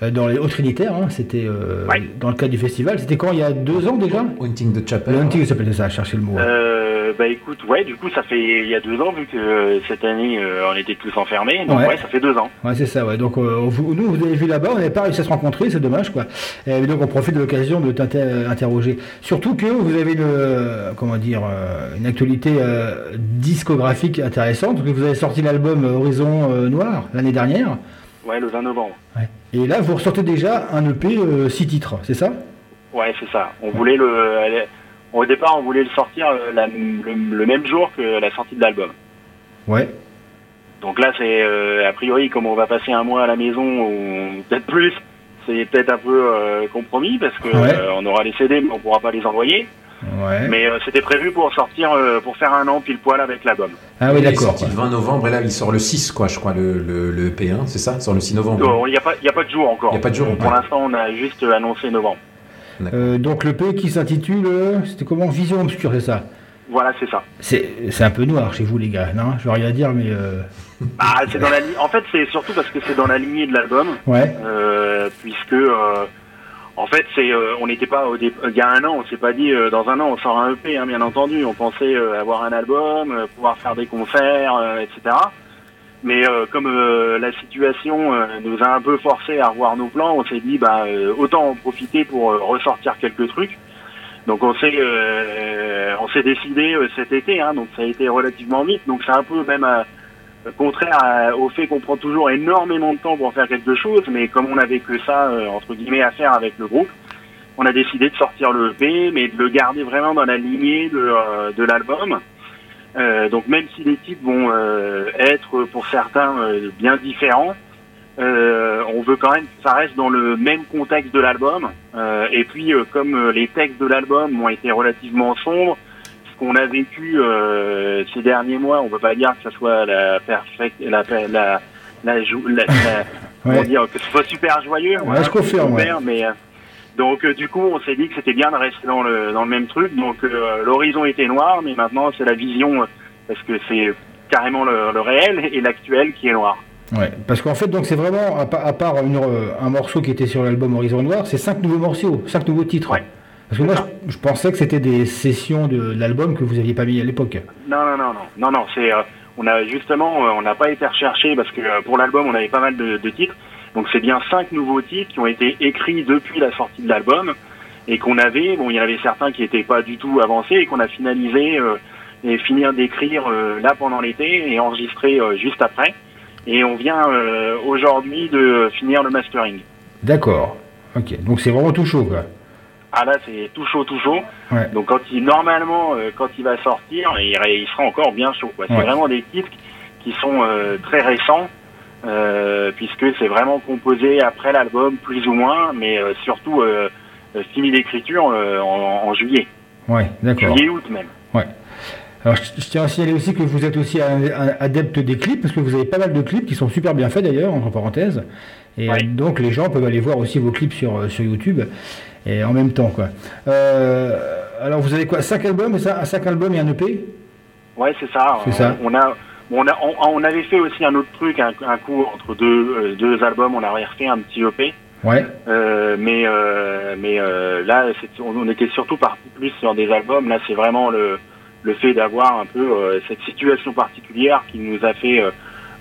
euh, dans les hauts trinitaires, hein, c'était euh, Ouais. dans le cadre du festival. C'était quand? Il y a deux ans déjà? Haunting the Chapel. Le hunting, ça s'appelait ça, chercher le mot. ouais. Euh, bah écoute, ouais, du coup, ça fait il y a deux ans, vu que euh, cette année, euh, on était tous enfermés. Donc Ouais. ouais, ça fait deux ans. Ouais, c'est ça, ouais. Donc, euh, vous- nous, vous avez vu là-bas, on n'avait pas réussi à se rencontrer, c'est dommage, quoi. Et donc, on profite de l'occasion de t'interroger. Surtout que vous avez une, euh, comment dire, euh, une actualité euh, discographique intéressante, parce que vous avez sorti l'album euh, Horizon euh, Noir l'année dernière. Ouais, le 20 novembre. Et là, vous ressortez déjà un EP 6 titres, c'est ça? Ouais, c'est ça. On voulait le. Au départ, on voulait le sortir euh, la- le, le même jour que la sortie de l'album. Ouais. Donc là, c'est euh, a priori, comme on va passer un mois à la maison ou peut-être plus, c'est peut-être un peu euh, compromis parce que Ouais. euh, on aura les CD, mais on pourra pas les envoyer. Ouais. Mais euh, c'était prévu pour sortir, euh, pour faire un an pile poil avec l'album. Ah oui, Il est d'accord. sorti le 20 novembre et là il sort le 6 quoi je crois le, le, le EP1 c'est ça? Il sort le 6 novembre. Il n'y a pas, il y a pas de jour encore. Il y a pas de jour, Pour ouais. l'instant, on a juste annoncé novembre. Euh, donc, l'EP qui s'intitule, euh, c'était comment? Vision obscure, c'est ça? Voilà, c'est ça. C'est c'est un peu noir chez vous, les gars, non? Je veux rien dire, mais. euh, Ah, c'est dans la En fait, c'est surtout parce que c'est dans la lignée de l'album, Ouais. euh, puisque euh, en fait, c'est euh, on n'était pas au dé- il y a un an, on s'est pas dit euh, dans un an on sort un EP, hein, bien entendu. On pensait euh, avoir un album, euh, pouvoir faire des concerts, euh, etc. Mais euh, comme euh, la situation euh, nous a un peu forcé à revoir nos plans, on s'est dit bah euh, autant en profiter pour euh, ressortir quelques trucs. Donc on s'est euh, on s'est décidé cet été, hein, donc ça a été relativement vite. Donc c'est un peu même contraire au fait qu'on prend toujours énormément de temps pour faire quelque chose, mais comme on n'avait que ça entre guillemets à faire avec le groupe, on a décidé de sortir le EP, mais de le garder vraiment dans la lignée de, de l'album. Euh, donc même si les titres vont euh, être pour certains euh, bien différents, on veut quand même que ça reste dans le même contexte de l'album. Et puis comme les textes de l'album ont été relativement sombres, ce qu'on a vécu ces derniers mois, on peut pas dire que ça soit la perfecte, la la la, jou- la- la- [laughs] comment Ouais. dire que ce soit super joyeux. voilà, je confirme, ouais. super, mais donc euh, du coup, on s'est dit que c'était bien de rester dans le dans le même truc. Donc euh, l'horizon était noir, mais maintenant c'est la vision euh, parce que c'est carrément le, le réel et l'actuel qui est noir. Ouais, parce qu'en fait, donc c'est vraiment, à, pa- à part une, un morceau qui était sur l'album Horizon Noir, c'est cinq nouveaux morceaux, cinq nouveaux titres. Ouais. Parce que moi, je, je pensais que c'était des sessions de, l'album que vous aviez pas mis à l'époque. Non, non, non, non, non, non. C'est, euh, on a justement, on n'a pas été recherché parce que pour l'album, on avait pas mal de, de titres. Donc c'est bien cinq nouveaux titres qui ont été écrits depuis la sortie de l'album et qu'on avait. Bon, il y en avait certains qui n'étaient pas du tout avancés et qu'on a finalisé euh, et finir d'écrire euh, là pendant l'été et enregistrer euh, juste après. Et on vient aujourd'hui de finir le mastering. D'accord. Ok, donc c'est vraiment tout chaud, quoi. Ah là, c'est tout chaud, tout chaud. Ouais. Donc quand il normalement, quand il va sortir, il, il sera encore bien chaud. quoi. C'est Ouais. vraiment des titres qui sont très récents, puisque c'est vraiment composé après l'album, plus ou moins, mais euh, surtout euh, euh, fini d'écriture euh, en, en juillet, Ouais, d'accord. juillet-août même. Alors, je, je tiens à signaler aussi que vous êtes aussi un, un adepte des clips, parce que vous avez pas mal de clips qui sont super bien faits d'ailleurs, entre parenthèses. Et Ouais. euh, donc les gens peuvent aller voir aussi vos clips sur, euh, sur YouTube, et en même temps, quoi. Euh, alors vous avez quoi Cinq albums, et ça, cinq albums et un EP Ouais, c'est ça. C'est ça. On a, on a, on, on avait fait aussi un autre truc, un, un coup entre deux, euh, deux albums, on avait refait un petit EP. Ouais. Euh, mais euh, mais euh, là, on, on était surtout parti plus sur des albums. Là, c'est vraiment le, le fait d'avoir un peu cette situation particulière qui nous a fait,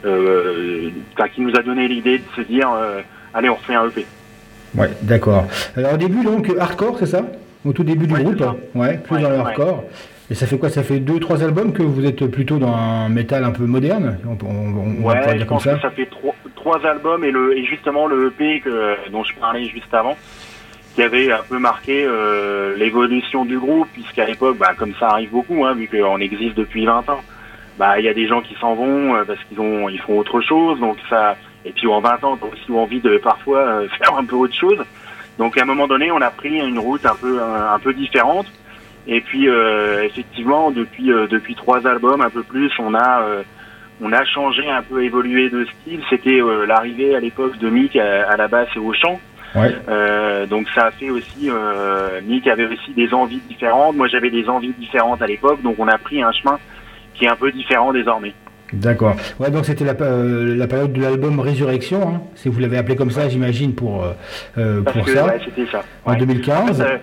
qui nous a donné l'idée de se dire, allez, on refait un EP. Ouais, d'accord. Alors au début, donc, hardcore, c'est ça? Au tout début du Ouais, groupe? Ouais, plus Ouais, dans le ouais. Et ça fait quoi? Ça fait deux, trois albums que vous êtes plutôt dans un métal un peu moderne? On, on- on va je dire comme pense ça que ça fait trois, trois albums et le et justement le EP que, dont je parlais juste avant, qui avait un peu marqué euh, l'évolution du groupe, puisqu'à l'époque, bah, comme ça arrive beaucoup, hein, vu qu'on existe depuis 20 ans, bah il y a des gens qui s'en vont euh, parce qu'ils ont ils font autre chose, donc ça et puis en 20 ans, t'as aussi envie de parfois euh, [laughs] faire un peu autre chose. Donc à un moment donné, on a pris une route un peu un, un peu différente. Et puis euh, effectivement, depuis euh, depuis trois albums, un peu plus, on a euh, on a changé un peu évolué de style. C'était l'arrivée à l'époque de Mick à, à la basse et au chant. Ouais. Euh, donc ça a fait aussi, euh, Mick avait aussi des envies différentes. Moi j'avais des envies différentes à l'époque, donc on a pris un chemin qui est un peu différent désormais. D'accord. Ouais, donc c'était la, euh, la période de l'album Résurrection, hein, si vous l'avez appelé comme ça, j'imagine, pour, euh, pour que ça, ouais, c'était ça. en Ouais. 2015. En fait, euh,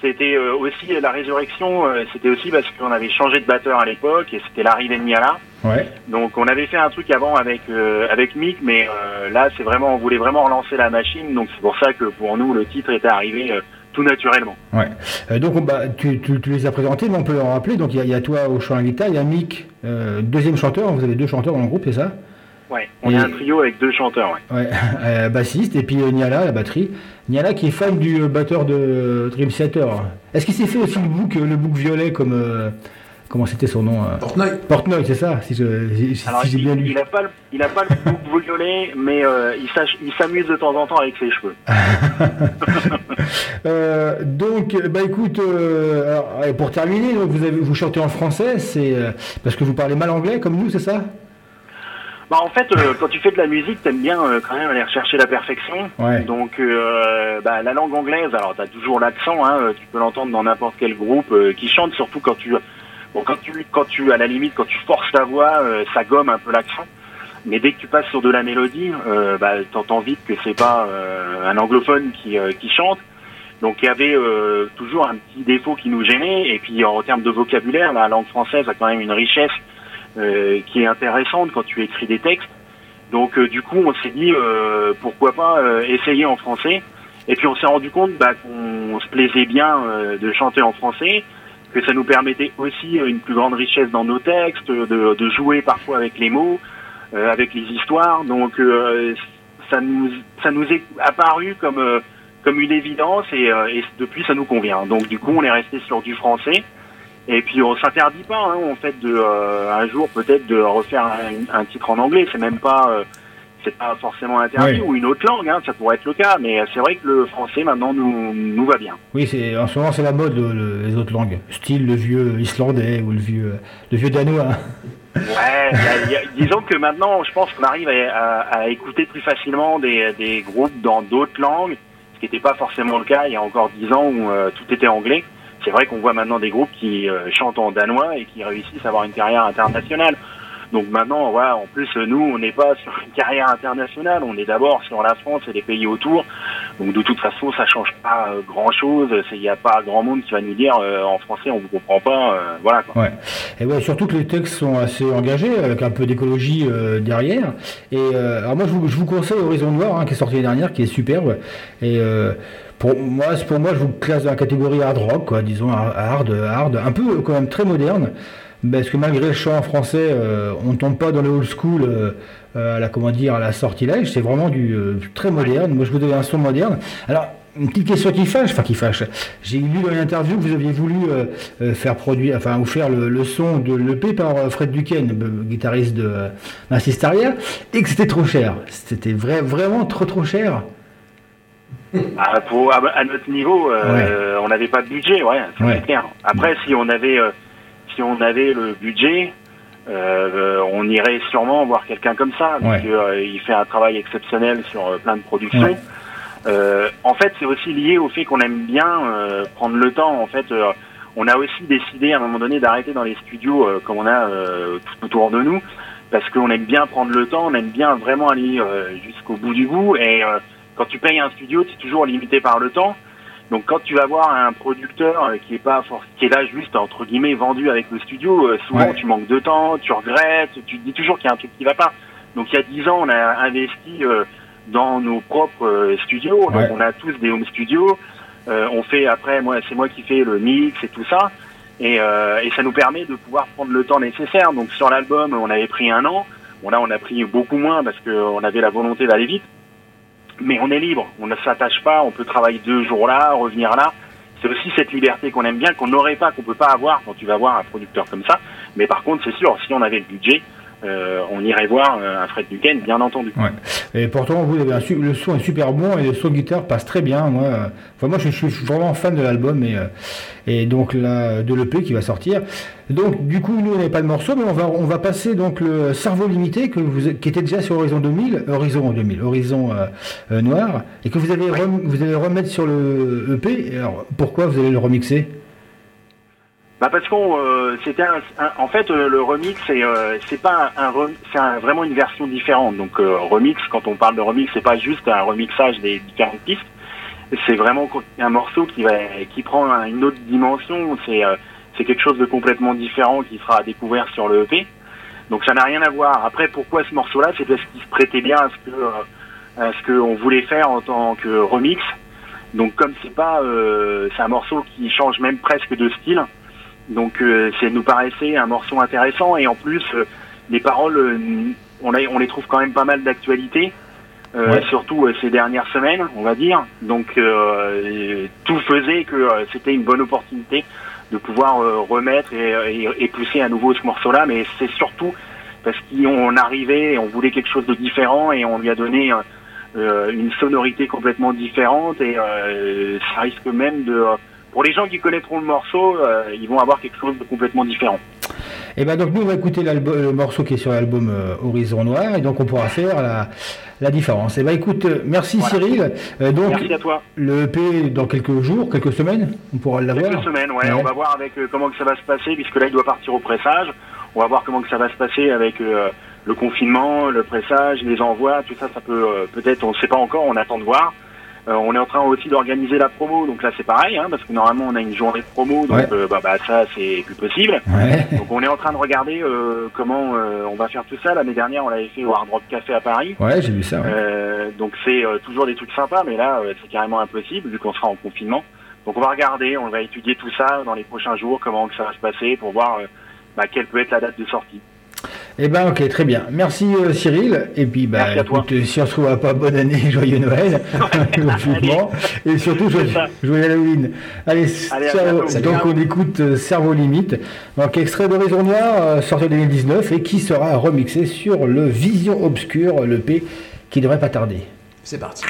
c'était euh, aussi la résurrection, euh, c'était aussi parce qu'on avait changé de batteur à l'époque et c'était l'arrivée de. Ouais. Donc on avait fait un truc avant avec euh, avec Mick, mais euh, là c'est vraiment on voulait vraiment relancer la machine, donc c'est pour ça que pour nous le titre était arrivé euh, tout naturellement. ouais. Donc on- bah, tu, tu, tu les as présentés, mais on peut en rappeler. Donc il y, a- y a toi au chant à guitare, il y a Mick, deuxième chanteur, vous avez deux chanteurs dans le groupe, c'est ça? Ouais, on Et- est un trio avec deux chanteurs. Ouais. Ouais, [laughs] bassiste, et puis Niala, la batterie. Niala qui est fan du euh, batteur de Dream Theater. Est-ce qu'il s'est fait aussi le bouc, euh, le bouc violet comme. euh, comment c'était son nom euh, Portnoy. Portnoy, c'est ça, si, je- si- si Alors j'ai il, bien lu. il a pas le, il a pas le bouc [laughs] violet, mais euh, il il s'amuse de temps en temps avec ses cheveux. [laughs] [laughs] Euh, donc, bah écoute, euh, alors, pour terminer, donc, vous, avez, vous chantez en français, c'est euh, parce que vous parlez mal anglais comme nous, c'est ça? Bah en fait, euh, quand tu fais de la musique, t'aimes bien euh, quand même aller rechercher la perfection. Ouais. Donc euh, bah, la langue anglaise, alors t'as toujours l'accent, hein, euh, tu peux l'entendre dans n'importe quel groupe euh, qui chante, surtout quand tu, bon quand tu, quand tu, à la limite, quand tu forces ta voix, euh, ça gomme un peu l'accent. Mais dès que tu passes sur de la mélodie, euh, bah, t'entends vite que c'est pas euh, un anglophone qui, euh, qui chante. Donc il y avait euh, toujours un petit défaut qui nous gênait. Et puis en termes de vocabulaire, la langue française a quand même une richesse euh, qui est intéressante quand tu écris des textes. Donc euh, du coup, on s'est dit euh, pourquoi pas essayer en français. Et puis on s'est rendu compte bah, qu'on se plaisait bien de chanter en français, que ça nous permettait aussi une plus grande richesse dans nos textes, de, jouer parfois avec les mots, avec les histoires. Donc ça nous ça nous est apparu comme comme une évidence et depuis ça nous convient. Donc du coup, on est resté sur du français. Et puis on s'interdit pas, hein, en fait, de euh, un jour peut-être de refaire un, un titre en anglais. C'est même pas, euh, c'est pas forcément interdit ou une autre langue, hein, ça pourrait être le cas. Mais c'est vrai que le français maintenant nous nous va bien. Oui, c'est en ce moment c'est la mode le- le- les autres langues, style le vieux islandais ou le vieux le vieux danois. Ouais, y a- y a- [laughs] disons que maintenant, je pense qu'on arrive à, à- à écouter plus facilement des, des groupes dans d'autres langues, ce qui n'était pas forcément le cas il y a encore dix ans où euh, tout était anglais. C'est vrai qu'on voit maintenant des groupes qui euh, chantent en danois et qui réussissent à avoir une carrière internationale. Donc maintenant, voilà, en plus, nous, on n'est pas sur une carrière internationale, on est d'abord sur la France et les pays autour. Donc de toute façon, ça change pas euh, grand-chose. Il n'y a pas grand monde qui va nous dire euh, en français, on vous comprend pas. voilà. Quoi. Ouais. Et ouais, surtout que les textes sont assez engagés, avec un peu d'écologie derrière. Et alors moi, je vous, conseille Horizon Noir, hein, qui est sorti l'année dernière, qui est superbe. Et pour moi, pour moi, je vous classe dans la catégorie hard rock, quoi, disons hard, hard, un peu euh, quand même très moderne. Parce que malgré le chant français, euh, on ne tombe pas dans le old school, euh, euh, à la comment dire, à la sortilège. C'est vraiment du très moderne. Moi, je vous donne un son moderne. Alors, une petite question qui fâche, enfin qui fâche. J'ai lu dans une interview que vous aviez voulu faire produire, enfin ou faire le, son de l'EP par Fred Duquesne, guitariste de Massiste Arrière, et que c'était trop cher. C'était vrai, vraiment trop trop cher. Ah, pour, à, à notre niveau, euh, on n'avait pas de budget, ouais, c'est clair. Après, si on avait, euh, si on avait le budget, euh, on irait sûrement voir quelqu'un comme ça, parce que, il fait un travail exceptionnel sur plein de productions. En fait, c'est aussi lié au fait qu'on aime bien prendre le temps. En fait, on a aussi décidé à un moment donné d'arrêter dans les studios comme on a tout autour de nous, parce qu'on aime bien prendre le temps, on aime bien vraiment aller jusqu'au bout du bout. Et quand tu payes un studio, tu es toujours limité par le temps. Donc quand tu vas voir un producteur euh, qui est pas qui est là juste entre guillemets vendu avec le studio, euh, souvent Ouais. tu manques de temps, tu regrettes, tu te dis toujours qu'il y a un truc qui va pas. Donc il y a dix ans, on a investi euh, dans nos propres studios. Donc on a tous des home studios. On fait après, moi c'est moi qui fais le mix et tout ça. Et, euh, et ça nous permet de pouvoir prendre le temps nécessaire. Donc sur l'album, on avait pris un an. Bon là, on a pris beaucoup moins parce qu'on avait la volonté d'aller vite. Mais on est libre, on ne s'attache pas, on peut travailler deux jours là, revenir là. C'est aussi cette liberté qu'on aime bien, qu'on n'aurait pas, qu'on peut pas avoir quand tu vas voir un producteur comme ça. Mais par contre, c'est sûr, si on avait le budget, euh, on irait voir euh, un Fred Duquesne, bien entendu. Et pourtant, vous avez le son est super bon et le son guitare passe très bien. Moi, je, suis- vraiment fan de l'album et, euh, donc de l'EP qui va sortir. Donc, du coup, nous, on n'avait pas de morceau, mais on va, passer donc le cerveau limité qui était déjà sur Horizon 2000, Horizon 2000, Horizon Noir, et que vous allez, vous allez remettre sur le EP. Alors, pourquoi vous allez le remixer? Bah parce qu'on euh, c'était un, un- en fait euh, le remix c'est euh, c'est pas un, c'est vraiment une version différente. Donc euh, remix quand on parle de remix c'est pas juste un remixage des différentes pistes. C'est vraiment un morceau qui va qui prend un- une autre dimension. C'est euh, c'est quelque chose de complètement différent qui sera à découvrir sur le EP donc ça n'a rien à voir. Après pourquoi ce morceau là c'est parce qu'il se prêtait bien à ce que à ce qu'on voulait faire en tant que remix. Donc comme c'est pas c'est un morceau qui change même presque de style donc euh, c'est nous paraissait un morceau intéressant et en plus euh, les paroles euh, on, les- on les trouve quand même pas mal d'actualité euh, Ouais. surtout euh, ces dernières semaines on va dire donc euh, tout faisait que euh, c'était une bonne opportunité de pouvoir euh, remettre et, et, et pousser à nouveau ce morceau là mais c'est surtout parce qu'on arrivait et on voulait quelque chose de différent et on lui a donné euh, euh, une sonorité complètement différente et euh, ça risque même de pour les gens qui connaîtront le morceau, euh, ils vont avoir quelque chose de complètement différent. Et ben donc nous on va écouter le morceau qui est sur l'album euh, Horizon Noir et donc on pourra faire la, la différence. Et ben écoute, euh, merci Voilà. Cyril. Euh, donc Merci à toi. le EP dans quelques jours, quelques semaines, on pourra l'avoir. Quelques semaines, ouais, Ouais. On va voir avec comment que ça va se passer, puisque là il doit partir au pressage. On va voir comment que ça va se passer avec le confinement, le pressage, les envois, tout ça, ça peut peut-être, on ne sait pas encore, on attend de voir. Euh, on est en train aussi d'organiser la promo, donc là c'est pareil, hein, parce que normalement on a une journée de promo, donc Ouais. euh, bah, bah, ça c'est plus possible. Ouais. Donc on est en train de regarder euh, comment euh, on va faire tout ça. L'année dernière on l'avait fait au Hard Rock Café à Paris. Ouais, j'ai vu ça. ouais. Euh, donc c'est euh, toujours des trucs sympas, mais là euh, c'est carrément impossible vu qu'on sera en confinement. Donc on va regarder, on va étudier tout ça dans les prochains jours, comment que ça va se passer pour voir bah, quelle peut être la date de sortie. Eh ben ok, très bien. Merci euh, Cyril. Et puis bah à écoute, euh, si on se trouve pas bonne année, [laughs] joyeux Noël, [laughs] confinement. et surtout joyeux, Halloween. Allez, Allez, à ciao. donc on écoute euh, Cerveau Limite, donc extrait d'Horizon Noir, euh, sorti en 2019 et qui sera remixé sur le Vision Obscure, le P qui devrait pas tarder. C'est parti.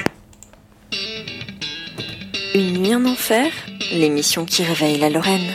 Une nuit en enfer, l'émission qui réveille la Lorraine.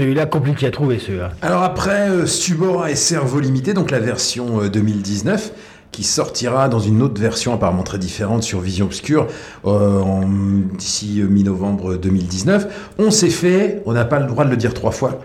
Celui-là compliqué à trouver celui-là. Alors après euh, Stubora et Cerveau Limité, donc la version euh, 2019, qui sortira dans une autre version apparemment très différente sur Vision Obscure euh, d'ici euh, mi-novembre 2019, on s'est fait, on n'a pas le droit de le dire trois fois,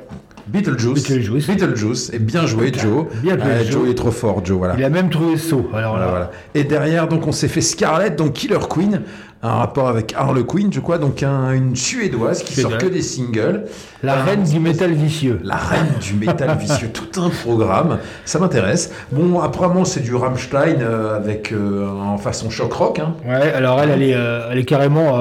Beetlejuice. Beetlejuice. Beetlejuice. Et bien joué Joe. Bien joué, Euh, Joe. Joe est trop fort Joe, voilà. Il a même trouvé saut. Alors Voilà, là, voilà. Et derrière, donc, on s'est fait Scarlett, donc Killer Queen, un rapport avec Harley Quinn, je crois, donc un- une suédoise qui sort que des singles. la reine du métal vicieux. La reine du métal [laughs] vicieux, tout un programme, ça m'intéresse. Bon, apparemment, c'est du Rammstein euh, avec euh, en façon choc rock. Hein. Ouais, alors elle, elle est, euh, elle est carrément.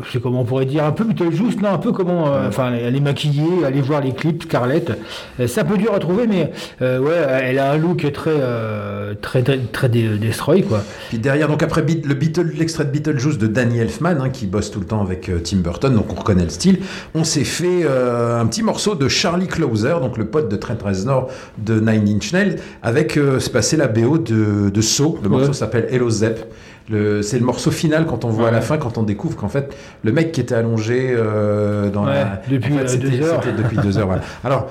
Euh, c'est comment on pourrait dire, un peu Beetlejuice, non, un peu comment, euh, enfin, elle est maquillée, aller voir les clips, Scarlett. Euh, c'est un peu dur à trouver, mais euh, ouais, elle a un look très, euh, très, très, très destroy, quoi. Puis derrière, donc après le Beatle- l'extrait de Beetlejuice de Danny Elfman, hein, qui bosse tout le temps avec euh, Tim Burton, donc on reconnaît le style, on s'est fait euh, un petit morceau de Charlie Closer, donc le pote de Trent Reznor de Nine Inch Nails, avec, euh, c'est passé la BO de, de Saw, le morceau Ouais. s'appelle Hello Zep. Le- C'est le morceau final quand on voit à la fin, quand on découvre qu'en fait le mec qui était allongé euh, dans Ouais, la... depuis, en fait, euh, c'était- deux heures. c'était depuis deux heures. voilà. [laughs] Alors,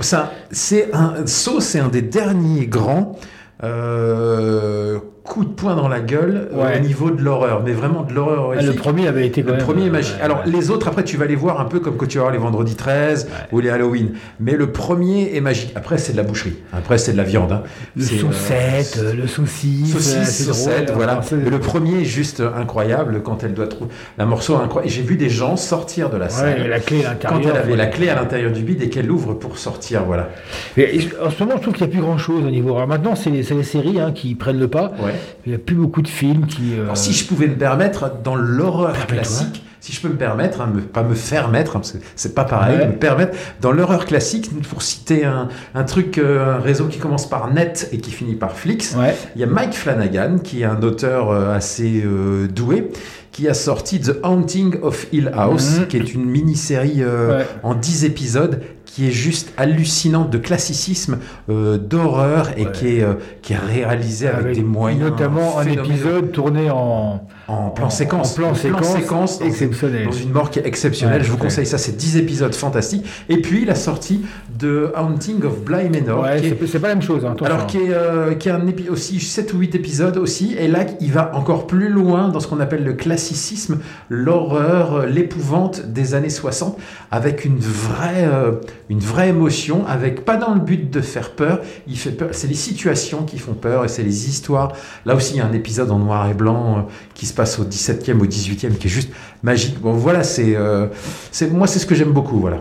ça, c'est un Saw, c'est un des derniers grands euh, coups de poing dans la gueule euh, au niveau de l'horreur, mais vraiment de l'horreur Ah, le premier avait été quand Le même, premier est euh, magique. Alors les autres, après, tu vas les voir un peu comme quand tu vas voir les vendredis 13 ou les Halloween. Mais le premier est magique. Après, c'est de la boucherie. Après, c'est de la viande. hein. Le euh, saucette, le saucisse, Saucisse, c'est drôle, saucette, hein. voilà. Mais le premier est juste incroyable quand elle doit trouver la morceau incroyable. J'ai vu des gens sortir de la salle. Ouais, la clé à l'intérieur. Quand elle avait ouais. la clé à l'intérieur du bide et qu'elle l'ouvre pour sortir, voilà. Mais en ce moment, je trouve qu'il n'y a plus grand chose au niveau. Alors maintenant, c'est les, les séries hein, qui prennent le pas. Ouais. Il n'y a plus beaucoup de films qui. euh, Alors, si je pouvais me permettre, dans l'horreur classique, si je peux me permettre, hein, me- pas me faire mettre, hein, parce que c'est pas pareil, Ouais. me permettre, dans l'horreur classique, pour citer un, un truc, euh, un réseau qui commence par net et qui finit par Flix, Ouais. il y a Mike Flanagan, qui est un auteur euh, assez euh, doué, qui a sorti The Haunting of Hill House, Mhm. qui est une mini-série euh, Ouais. en 10 épisodes qui est juste hallucinante de classicisme, euh, d'horreur et Ouais. qui, est, euh, qui est réalisé avec, des moyens. Notamment un épisode tourné en. En plan En- séquence. en plan séquence dans- exceptionnel. Dans une mort qui est exceptionnelle. Ouais, je vous conseille ça. C'est 10 épisodes fantastiques. Et puis la sortie de Haunting of Bly Manor. Ouais, c'est pas la même chose. Hein, alors qui est, euh, qui est un épi- aussi 7 ou 8 épisodes aussi, et là il va encore plus loin dans ce qu'on appelle le classicisme, l'horreur, euh, l'épouvante des années 60, avec une vraie, euh, une vraie émotion, avec pas dans le but de faire peur, il fait peur, c'est les situations qui font peur et c'est les histoires. Là aussi il y a un épisode en noir et blanc euh, qui se passe au 17e, au 18e, qui est juste magique. Bon voilà, c'est, euh, c'est moi c'est ce que j'aime beaucoup, voilà.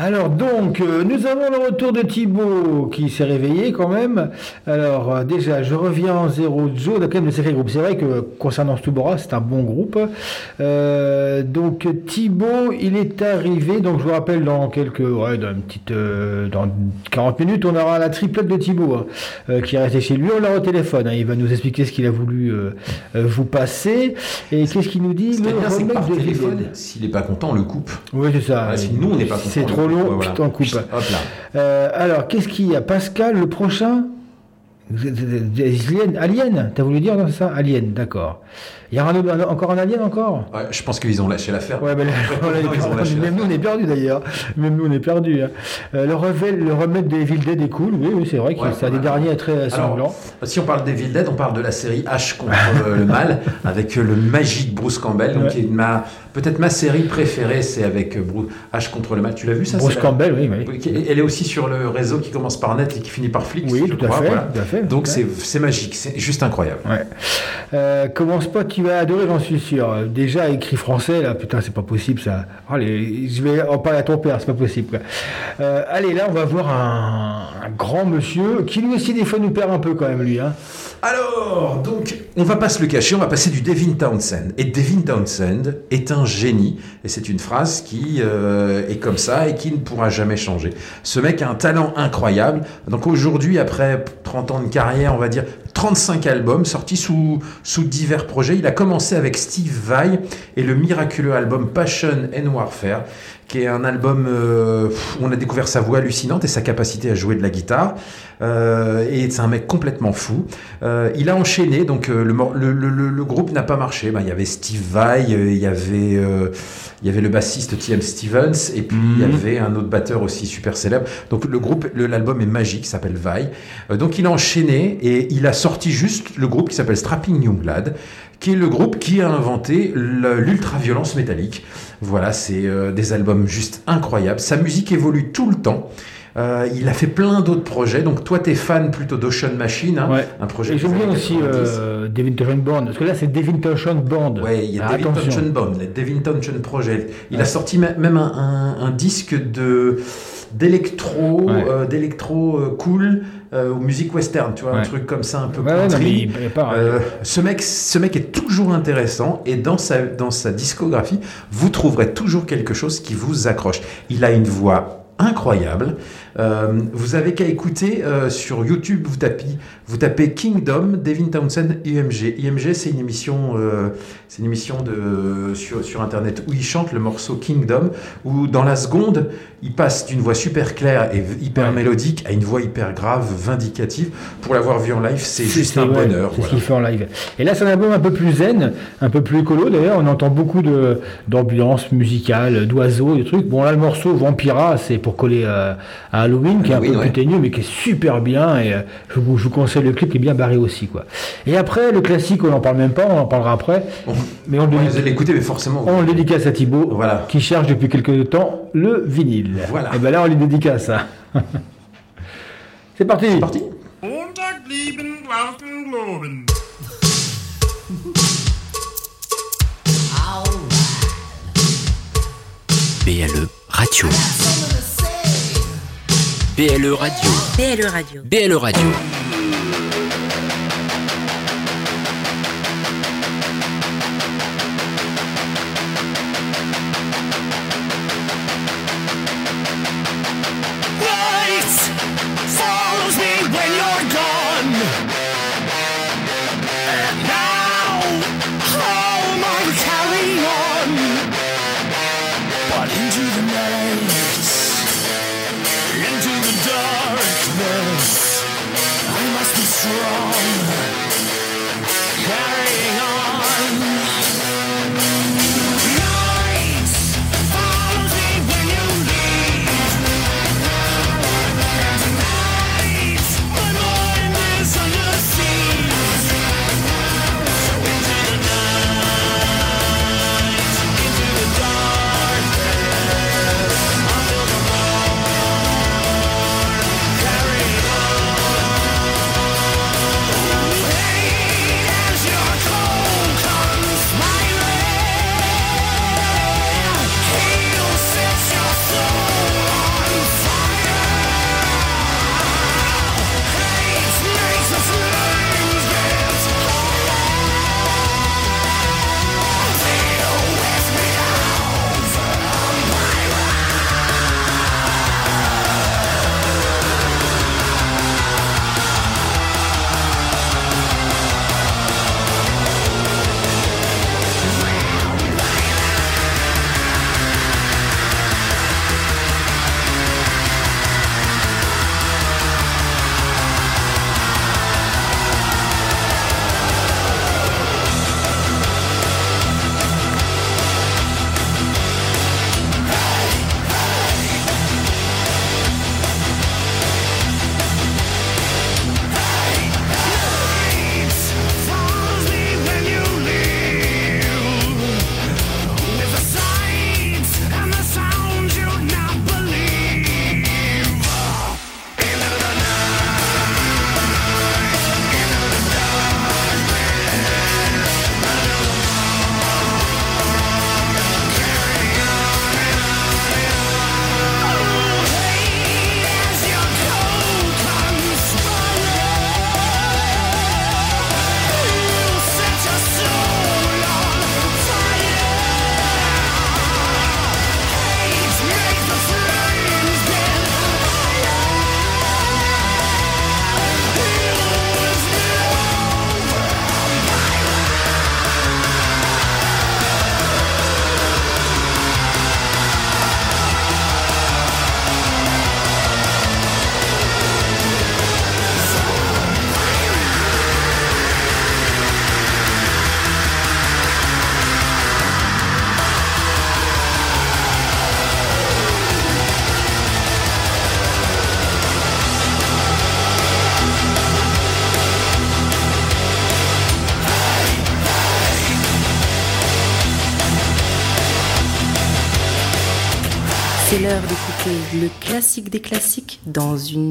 Alors donc, euh, nous avons le retour de Thibaut qui s'est réveillé quand même. Alors euh, déjà, je reviens en zéro. Joe, quand même de sacré groupe. C'est vrai que concernant Stubora, c'est un bon groupe. Euh, donc Thibaut, il est arrivé. Donc je vous rappelle dans quelques, ouais, dans une petite, dans 40 minutes, on aura la triplette de Thibaut hein, qui est resté chez lui. On l'a au téléphone. hein. Il va nous expliquer ce qu'il a voulu vous passer et qu'est-ce qu'il nous dit. Ce Le bien, de téléphone, s'il est pas content, on le coupe. Oui, c'est ça. Voilà, si nous on n'est pas content, C'est trop coupe. Long, Ouais, voilà. putain, on coupe. Chut, Hop là. Euh, alors, qu'est-ce qu'il y a? Pascal, le prochain? Alien, Alien T'as voulu dire non, ça? Alien, d'accord. Il y aura un un- encore un Alien encore Ouais, je pense qu'ils ont lâché l'affaire. Ouais, mais là, [laughs] [laughs] on est Non, ils ont perdu. lâché même nous on est perdu d'ailleurs. Même nous on est perdu. le, revel- le remake de Evil Dead est cool. Oui, oui c'est vrai que Ouais, c'est un des derniers très sanglants. si on parle d'Evil Dead, on parle de la série H contre euh, le mal, [laughs] avec euh, le magique Bruce Campbell. Donc, Ouais. qui est ma, peut-être ma série préférée, c'est avec euh, Bru- H contre le mal. Tu l'as vu ça Bruce la- Campbell, oui, Elle est aussi sur le réseau qui commence par net et qui finit par Flix. Oui, tout à fait, voilà. tout à fait. Donc c'est magique, c'est juste incroyable. Euh, comment spot tu vas adorer, j'en suis sûr. Déjà écrit français, là, putain, c'est pas possible ça. Allez, je vais en parler à ton père, c'est pas possible. Euh, allez, là, on va voir un, un grand monsieur qui lui aussi des fois nous perd un peu quand même, lui. Hein. Alors, donc, on va pas se le cacher, on va passer du Devin Townsend. Et Devin Townsend est un génie, et c'est une phrase qui euh, est comme ça et qui ne pourra jamais changer. Ce mec a un talent incroyable. Donc aujourd'hui, après 30 ans de carrière, on va dire 35 albums sortis sous, sous divers projets. Il a commencé avec Steve Vai et le miraculeux album Passion and Warfare qui est un album euh, où on a découvert sa voix hallucinante et sa capacité à jouer de la guitare. Euh, et c'est un mec complètement fou. Euh, il a enchaîné, donc euh, le, le, le- le- groupe n'a pas marché. Ben, il y avait Steve Vai, euh, il y avait, euh, il y avait le bassiste T.M. Stevens, et puis il y Mhm. avait un autre batteur aussi super célèbre. Donc le groupe, l'album est magique, il s'appelle Vai. Donc il a enchaîné et il a sorti juste le groupe qui s'appelle Strapping Young Lad, qui est le groupe qui a inventé le- l'ultra-violence métallique. Voilà, c'est euh, des albums juste incroyables. Sa musique évolue tout le temps. Euh, il a fait plein d'autres projets. Donc toi, t'es fan plutôt d'Ocean Machine, hein, Ouais. un projet. Et années aussi 90. euh, Devin Townsend Band, parce que là c'est Devin Townsend Band. Ouais, il y a Ah, Devin attention. Townsend Bond, le Devin Townsend Project. Il a sorti même un, un- un disque de d'électro, Ouais. euh, d'électro euh, cool, euh, ou musique western, tu vois, un truc comme ça un peu Ouais, non, country. il- pas- Euh, ce mec, ce mec est toujours intéressant et dans sa dans sa discographie, vous trouverez toujours quelque chose qui vous accroche. Il a une voix incroyable. Euh, vous avez qu'à écouter euh, sur YouTube, vous tapez, vous tapez Kingdom, Devin Townsend, IMG. IMG, c'est une émission, euh, c'est une émission de sur, sur internet où il chante le morceau Kingdom, où dans la seconde, il passe d'une voix super claire et hyper Ouais. mélodique à une voix hyper grave, vindicative. Pour l'avoir vu en live, c'est juste un bonheur. C'est ce qu'il fait en live. Et là, c'est un album un peu plus zen, un peu plus écolo. D'ailleurs, on entend beaucoup d'ambiance musicale, d'oiseaux, de trucs. Bon, là, le morceau Vampira, c'est pour coller à Halloween, qui est un peu ouais. plus mais qui est super bien. Et euh, je, vous, je vous conseille le clip qui est bien barré aussi, quoi. Et après, le classique, on n'en parle même pas, on en parlera après. Mais on l'écouter, mais forcément. on le dédicace à Thibaut, Voilà. qui cherche depuis quelques temps le vinyle. Voilà. Et ben là, on lui dédicace ça. [laughs] c'est parti. C'est parti. BLE Radio. BLE Radio. BLE Radio. BLE Radio. Classique des classiques dans une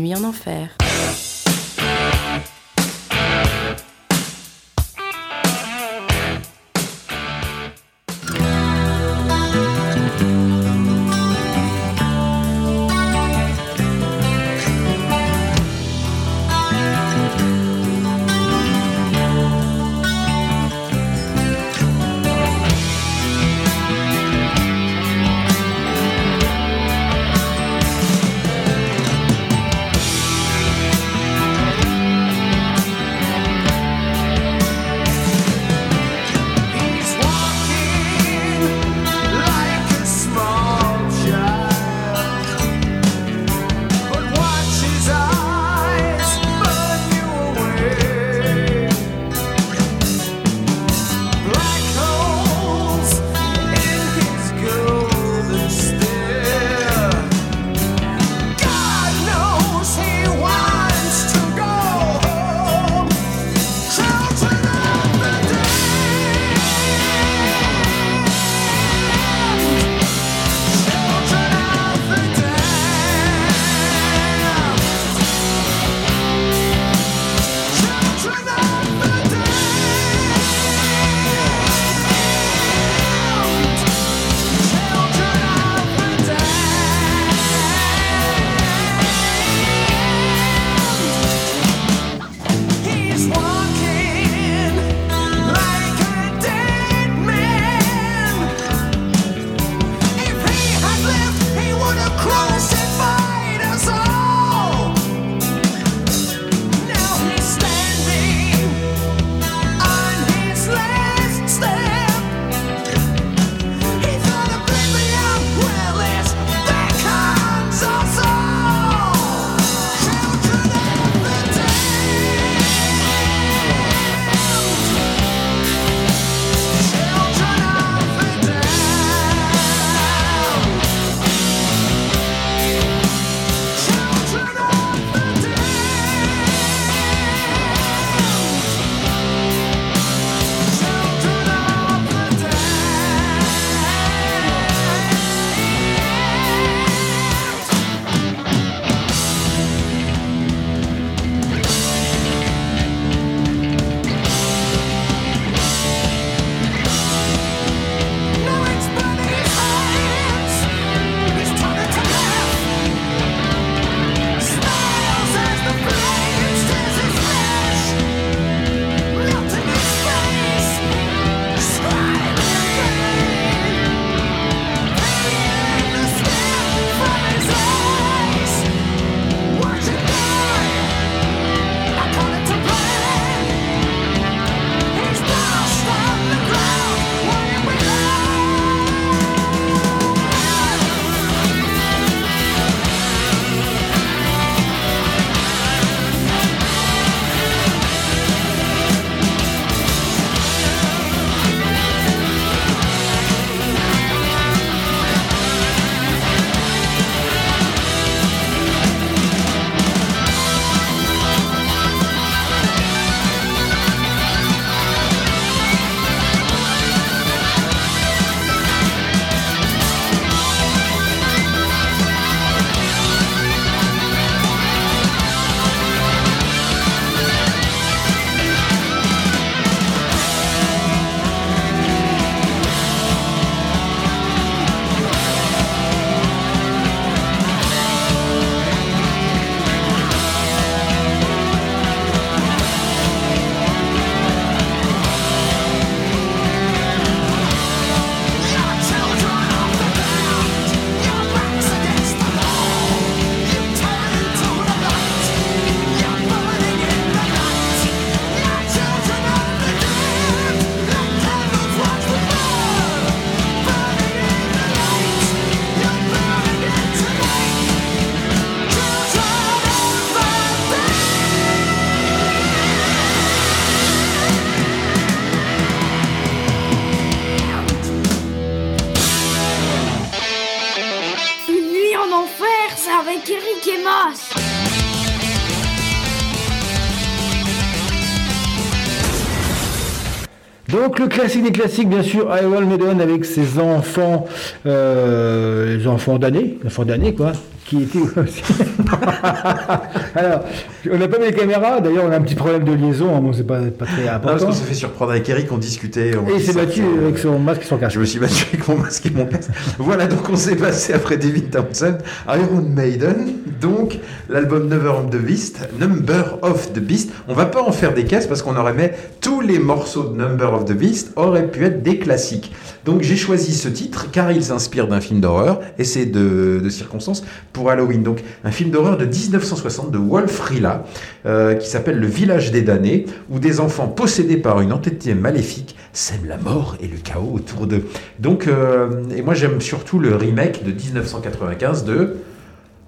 Donc le classique des classiques, bien sûr, I Will Maiden avec ses enfants, euh, les enfants d'année, enfants d'année quoi, qui étaient aussi. [laughs] Alors, on n'a pas mis les caméras, d'ailleurs on a un petit problème de liaison, hein, bon c'est pas, pas très Non, parce important. qu'on s'est fait surprendre avec Eric, on discutait. on Et il s'est battu euh, avec son masque et son casque. Je me suis battu avec mon masque et mon casque. Voilà, donc on s'est passé après David Townsend, Iron Maiden, donc l'album Number of the Beast, Number of the Beast. On va pas en faire des caisses parce qu'on aurait mis tous les morceaux de Number of the Beast auraient pu être des classiques. Donc j'ai choisi ce titre car il s'inspire d'un film d'horreur et c'est de, de circonstances pour Halloween. Donc un film d'horreur de 1960 de Wolf Rilla euh, qui s'appelle Le Village des damnés où des enfants possédés par une entité maléfique sèment la mort et le chaos autour d'eux. Donc euh, et moi j'aime surtout le remake de 1995 de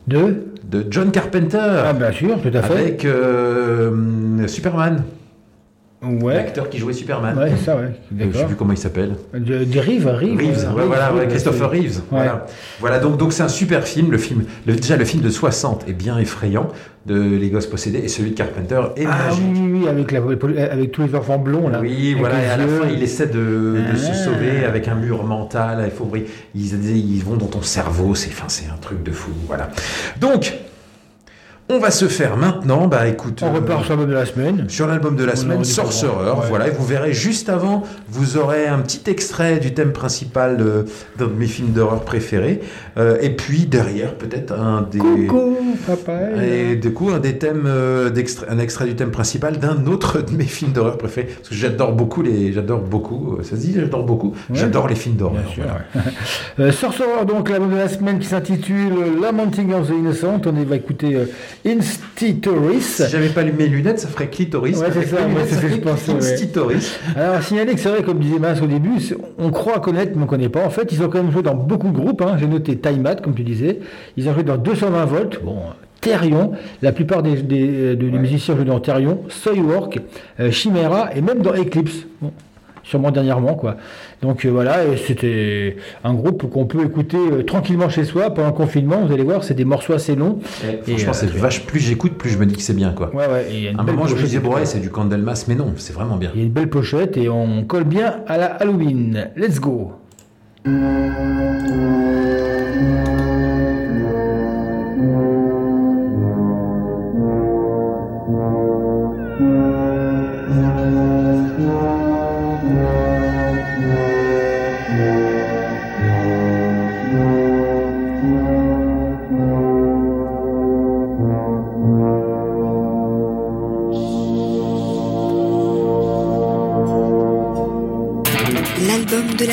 de? De John Carpenter. Ah bien sûr, tout à fait. Avec euh, Superman. Ouais. L'acteur qui jouait Superman. Ouais, ça ouais, Euh, Je sais d'accord. plus comment il s'appelle. De, de Reeves, Reeves, Reeves, euh, ouais, voilà, ouais, Christopher Reeves. Ouais. Voilà, voilà donc donc c'est un super film. Le film, le- déjà le film de 60 est bien effrayant de Les Gosses possédés et celui de Carpenter est Ah magique. oui, oui, oui, avec, la, avec tous les enfants blonds là. Oui, Avec voilà, et à la fin, il essaie de, de se Ah. sauver avec un mur mental. Il faut, ils, ils vont dans ton cerveau, c'est enfin, c'est un truc de fou. Voilà. Donc, on va se faire maintenant, bah écoute. On euh, repart sur l'album de la semaine. sur l'album de la On semaine, Sorcerer. ouais. Voilà, et vous verrez juste avant, vous aurez un petit extrait du thème principal de- d'un de mes films d'horreur préférés. Euh, et puis derrière, peut-être un des. Coucou, papa. Et du coup, un des thèmes, euh, un extrait du thème principal d'un autre de mes films d'horreur préférés. Parce que j'adore beaucoup les, j'adore beaucoup, euh, ça se dit, j'adore beaucoup, Ouais. j'adore les films d'horreur. Voilà. ouais. [laughs] Euh, Sorcerer, donc l'album de la semaine qui s'intitule Lamenting of the Innocent. On va écouter euh, Institoris. Si j'avais pas lu mes lunettes, ça ferait clitoris. Ouais, c'est ça, je [laughs] pensais, ouais. Institoris. Alors, signaler que c'est vrai, comme disait Mas au début, on croit connaître, mais on ne connaît pas. En fait, ils ont quand même joué dans beaucoup de groupes. hein. J'ai noté Time Out, comme tu disais. Ils ont joué dans 220 volts. Bon, Therion. La plupart des, des, de- des musiciens jouent dans Therion, Soilwork, euh, Chimera et même dans Eclipse. Bon, sûrement dernièrement, quoi. Donc euh, voilà, c'était un groupe qu'on peut écouter euh, tranquillement chez soi pendant le confinement. Vous allez voir, c'est des morceaux assez longs. Et Et, franchement, euh, c'est vache. Plus j'écoute, plus je me dis que c'est bien, quoi. Ouais, ouais. et un moment, je me disais, ouais, c'est du Candlemas, mais non, c'est vraiment bien. Il y a une belle pochette et on colle bien à la Halloween. Let's go.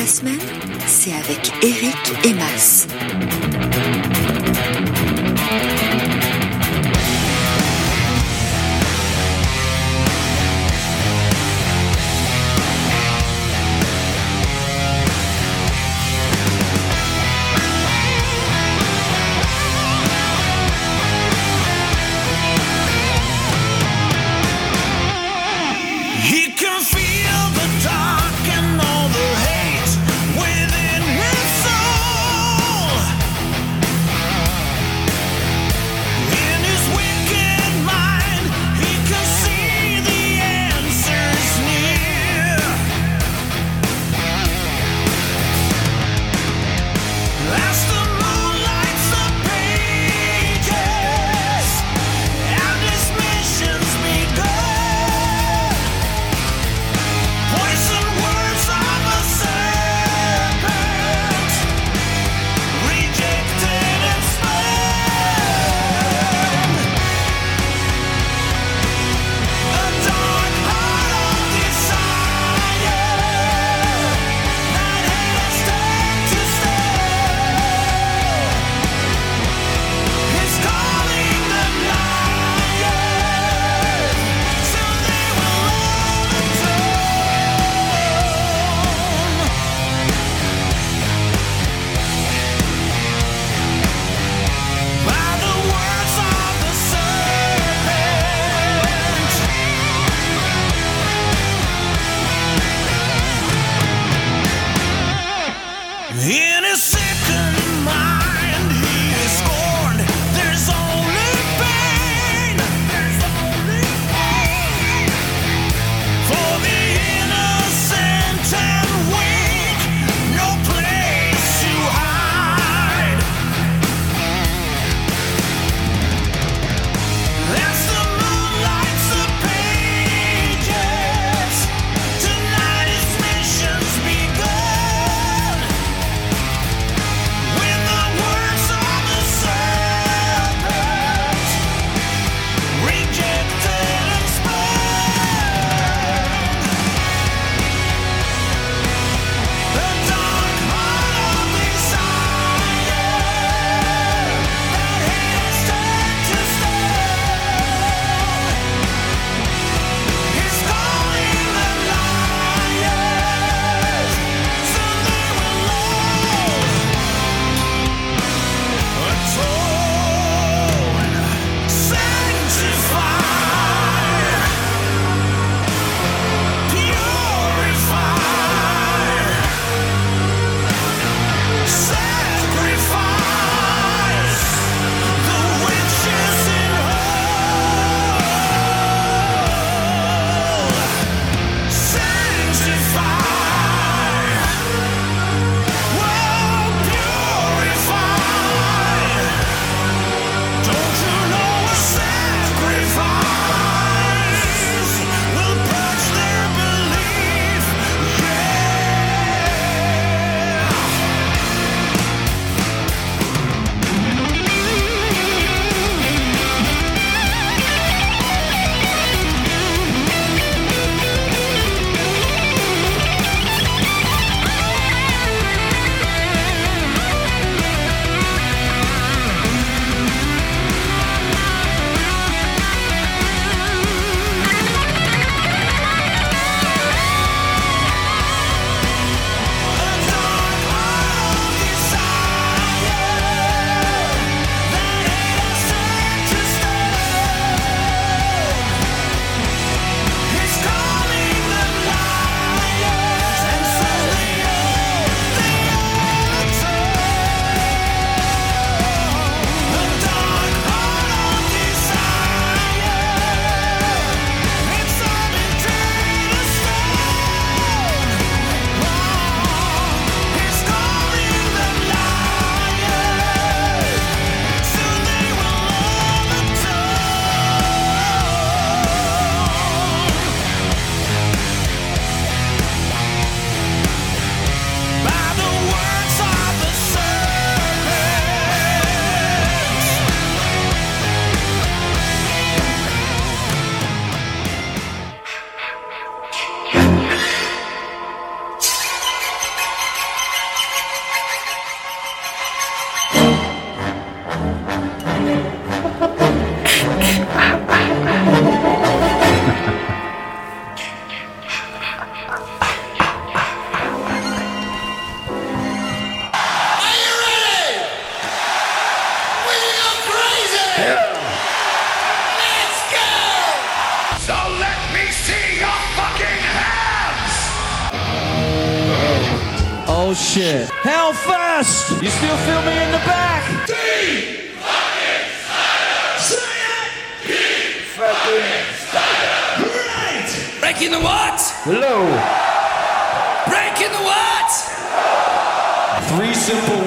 La semaine, c'est avec Eric et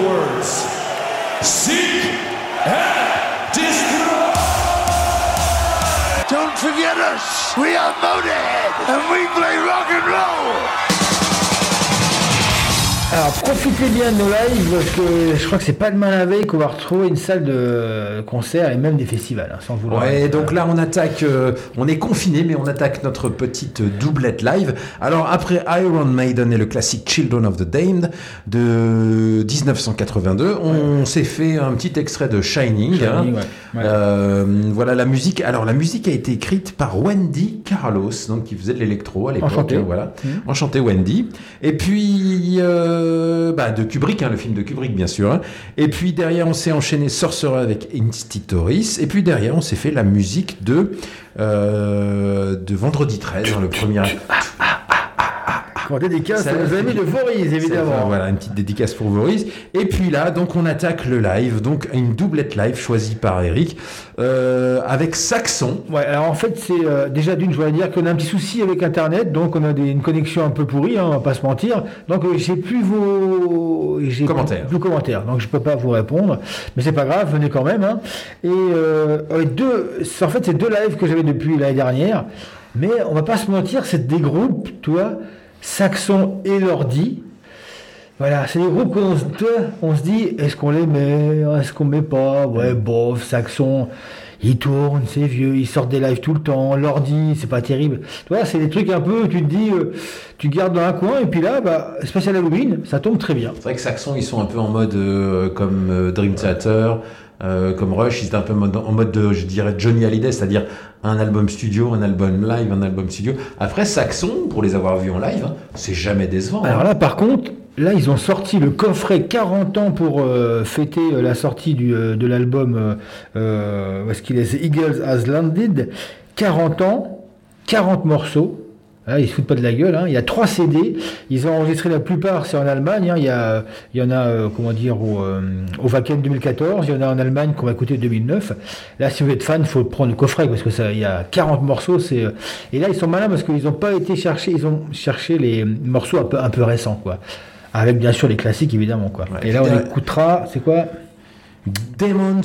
words. Seek and destroy! Don't forget us. We are Motorhead, and we play rock and roll. Alors profitez bien de nos lives parce que je crois que c'est pas demain la veille qu'on va retrouver une salle de concert et même des festivals, hein, sans vouloir. Ouais, donc là on attaque, euh, on est confiné, mais on attaque notre petite doublette live. Alors après Iron Maiden et le classique Children of the Damned de 1982, on s'est fait un petit extrait de Shining. Shining, hein. ouais, ouais. Euh, voilà la musique. Alors la musique a été écrite par Wendy Carlos, donc qui faisait de l'électro à l'époque. Enchanté. Voilà, Mhm. enchanté Wendy. Et puis euh, bah, de Kubrick, hein, le film de Kubrick bien sûr. hein. Et puis derrière on s'est enchaîné Sorcerer avec Institoris. Et puis derrière on s'est fait la musique de euh, de Vendredi 13, hein, le premier. Dédicace à nos amis de Voris, Ça, évidemment. Voilà, une petite dédicace pour Boris. Et puis là, donc on attaque le live, donc une doublette live choisie par Eric, euh, avec Saxon. Ouais, alors en fait, c'est euh, déjà d'une, je voudrais dire qu'on a un petit souci avec Internet, donc on a des- une connexion un peu pourrie, hein, on va pas se mentir. Donc euh, j'ai plus vos Commentaires. plus commentaires, donc je peux pas vous répondre, mais c'est pas grave, venez quand même. hein. Et euh, ouais, deux, en fait, c'est deux lives que j'avais depuis l'année dernière, mais on va pas se mentir, c'est des groupes, toi, Saxon et Lordi. Voilà, c'est des groupes qu'on se, on se dit, est-ce qu'on les met, est-ce qu'on met pas? Ouais, bof, Saxon, ils tournent, c'est vieux, ils sortent des lives tout le temps, l'ordi, c'est pas terrible. Tu vois, c'est des trucs un peu, tu te dis, euh, tu gardes dans un coin, et puis là, bah, spécial Halloween, ça tombe très bien. C'est vrai que Saxon, ils sont un peu en mode euh, comme euh, Dream Theater, euh, comme Rush, ils étaient un peu en mode, en mode de, je dirais, Johnny Hallyday, c'est-à-dire un album studio, un album live, un album studio. Après, Saxon, pour les avoir vus en live, hein, c'est jamais décevant. Alors hein. là, par contre, là, ils ont sorti le coffret 40 ans pour euh, fêter euh, la sortie du, euh, de l'album, où est-ce qu'il est The Eagles Has Landed. 40 ans, 40 morceaux. Là, ils se foutent pas de la gueule. hein. Il y a trois CD. Ils ont enregistré la plupart, c'est en Allemagne. hein. Il, y a, il y en a, euh, comment dire, au, euh, au Wacken 2014. Il y en a en Allemagne qu'on va écouter 2009. Là, si vous êtes fan, il faut prendre le coffret parce que ça, il y a 40 morceaux. C'est euh, et là, ils sont malins parce qu'ils n'ont pas été chercher. Ils ont cherché les morceaux un peu, un peu récents, quoi. Avec bien sûr les classiques évidemment, quoi. Ouais, et là, on putain. écoutera. C'est quoi? Demon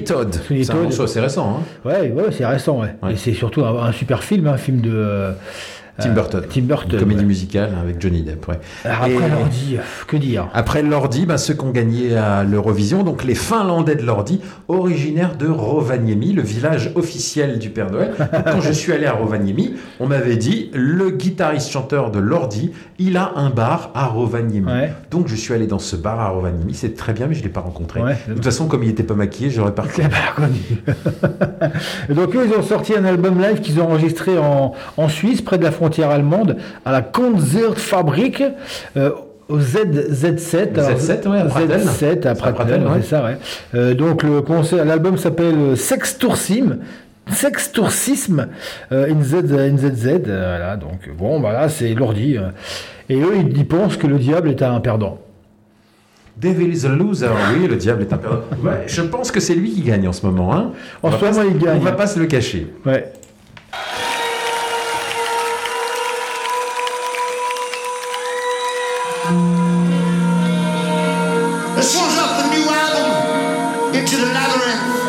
Todd. Sweeney C'est récent. Hein. Ouais, ouais, c'est récent, ouais. Ouais. Et c'est surtout un, un super film, un film de euh, Tim euh, Burton. Tim Burton. Une comédie ouais. musicale avec Johnny Depp. Ouais. Alors après, l'ordi, que dire? Après l'Ordi, bah, ceux qui ont gagné à l'Eurovision, donc les Finlandais de l'Ordi, originaires de Rovaniemi, le village officiel du Père Noël. [laughs] Donc, quand je suis allé à Rovaniemi, on m'avait dit le guitariste-chanteur de l'Ordi, il a un bar à Rovaniemi. Ouais. Donc je suis allé dans ce bar à Rovaniemi. C'est très bien, mais je ne l'ai pas rencontré. De toute façon, comme il n'était pas maquillé, j'aurais pas C'est pas connu. [laughs] Et Donc eux, ils ont sorti un album live qu'ils ont enregistré en, en Suisse, près de la frontière allemande, à la Konzertfabrik, euh, au ZZ7. Alors, Z7, ouais, à Pratteln. Z7 à Pratteln, ouais. c'est ça, ouais. Euh, donc le concert, l'album s'appelle euh, Sextoursim. Sextourcisme euh, in, Z, in ZZ, euh, voilà, donc bon, bah là c'est l'ordi. euh. Et eux, ils, ils pensent que le diable est un perdant. Devil is a loser. Oui, le diable est un perdant. Ouais, je pense que c'est lui qui gagne en ce moment. Hein. En ce moment, il gagne. On va pas se le cacher. Ouais. Into the labyrinth.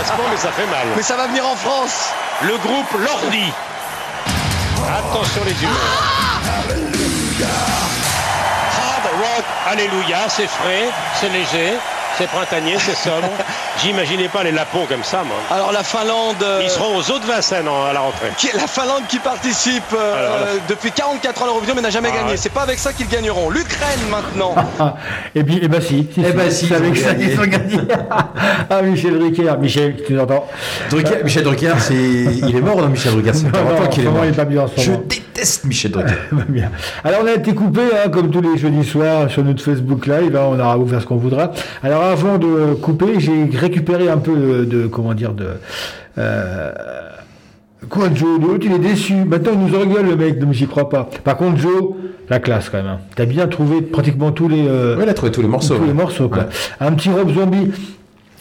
Correspond, mais ça fait mal. Mais ça va venir en France Le groupe Lordi. Attention les humeurs. Hard rock, alléluia, c'est frais, c'est léger, c'est printanier, c'est sobre. [laughs] J'imaginais pas les lapons comme ça, moi. Alors la Finlande. euh, Ils seront aux eaux de Vincennes en- à la rentrée. qui la Finlande qui participe euh, Alors là. euh, depuis 44 ans à l'Eurovision mais n'a jamais Ah gagné. ouais. C'est pas avec ça qu'ils gagneront. L'Ukraine maintenant. Et bien, eh ben si. si, Eh ben si, c'est avec ça qu'ils ont gagné. [laughs] ah, Michel Drucker. Michel, tu nous entends Drucker- Michel Drucker, c'est... il est mort, non, Michel Drucker C'est 40 [laughs] non, qu'il est mort. il est pas bien en ce Je moment. déteste Michel Drucker. Bien. Alors on a été coupé, hein, comme tous les jeudis soirs, sur notre Facebook Live, hein, on aura ouvert ce qu'on voudra. Alors avant de couper, j'ai récupéré un peu de, de- comment dire, de... Euh, quoi Joe L'autre il est déçu. Maintenant il nous engueule le mec, donc j'y crois pas. Par contre Joe, la classe quand même. Hein. T'as bien trouvé pratiquement tous les... euh, Ouais, il a trouvé tous les morceaux. tous les ouais. morceaux, quoi. Ouais. Un petit Rob Zombie.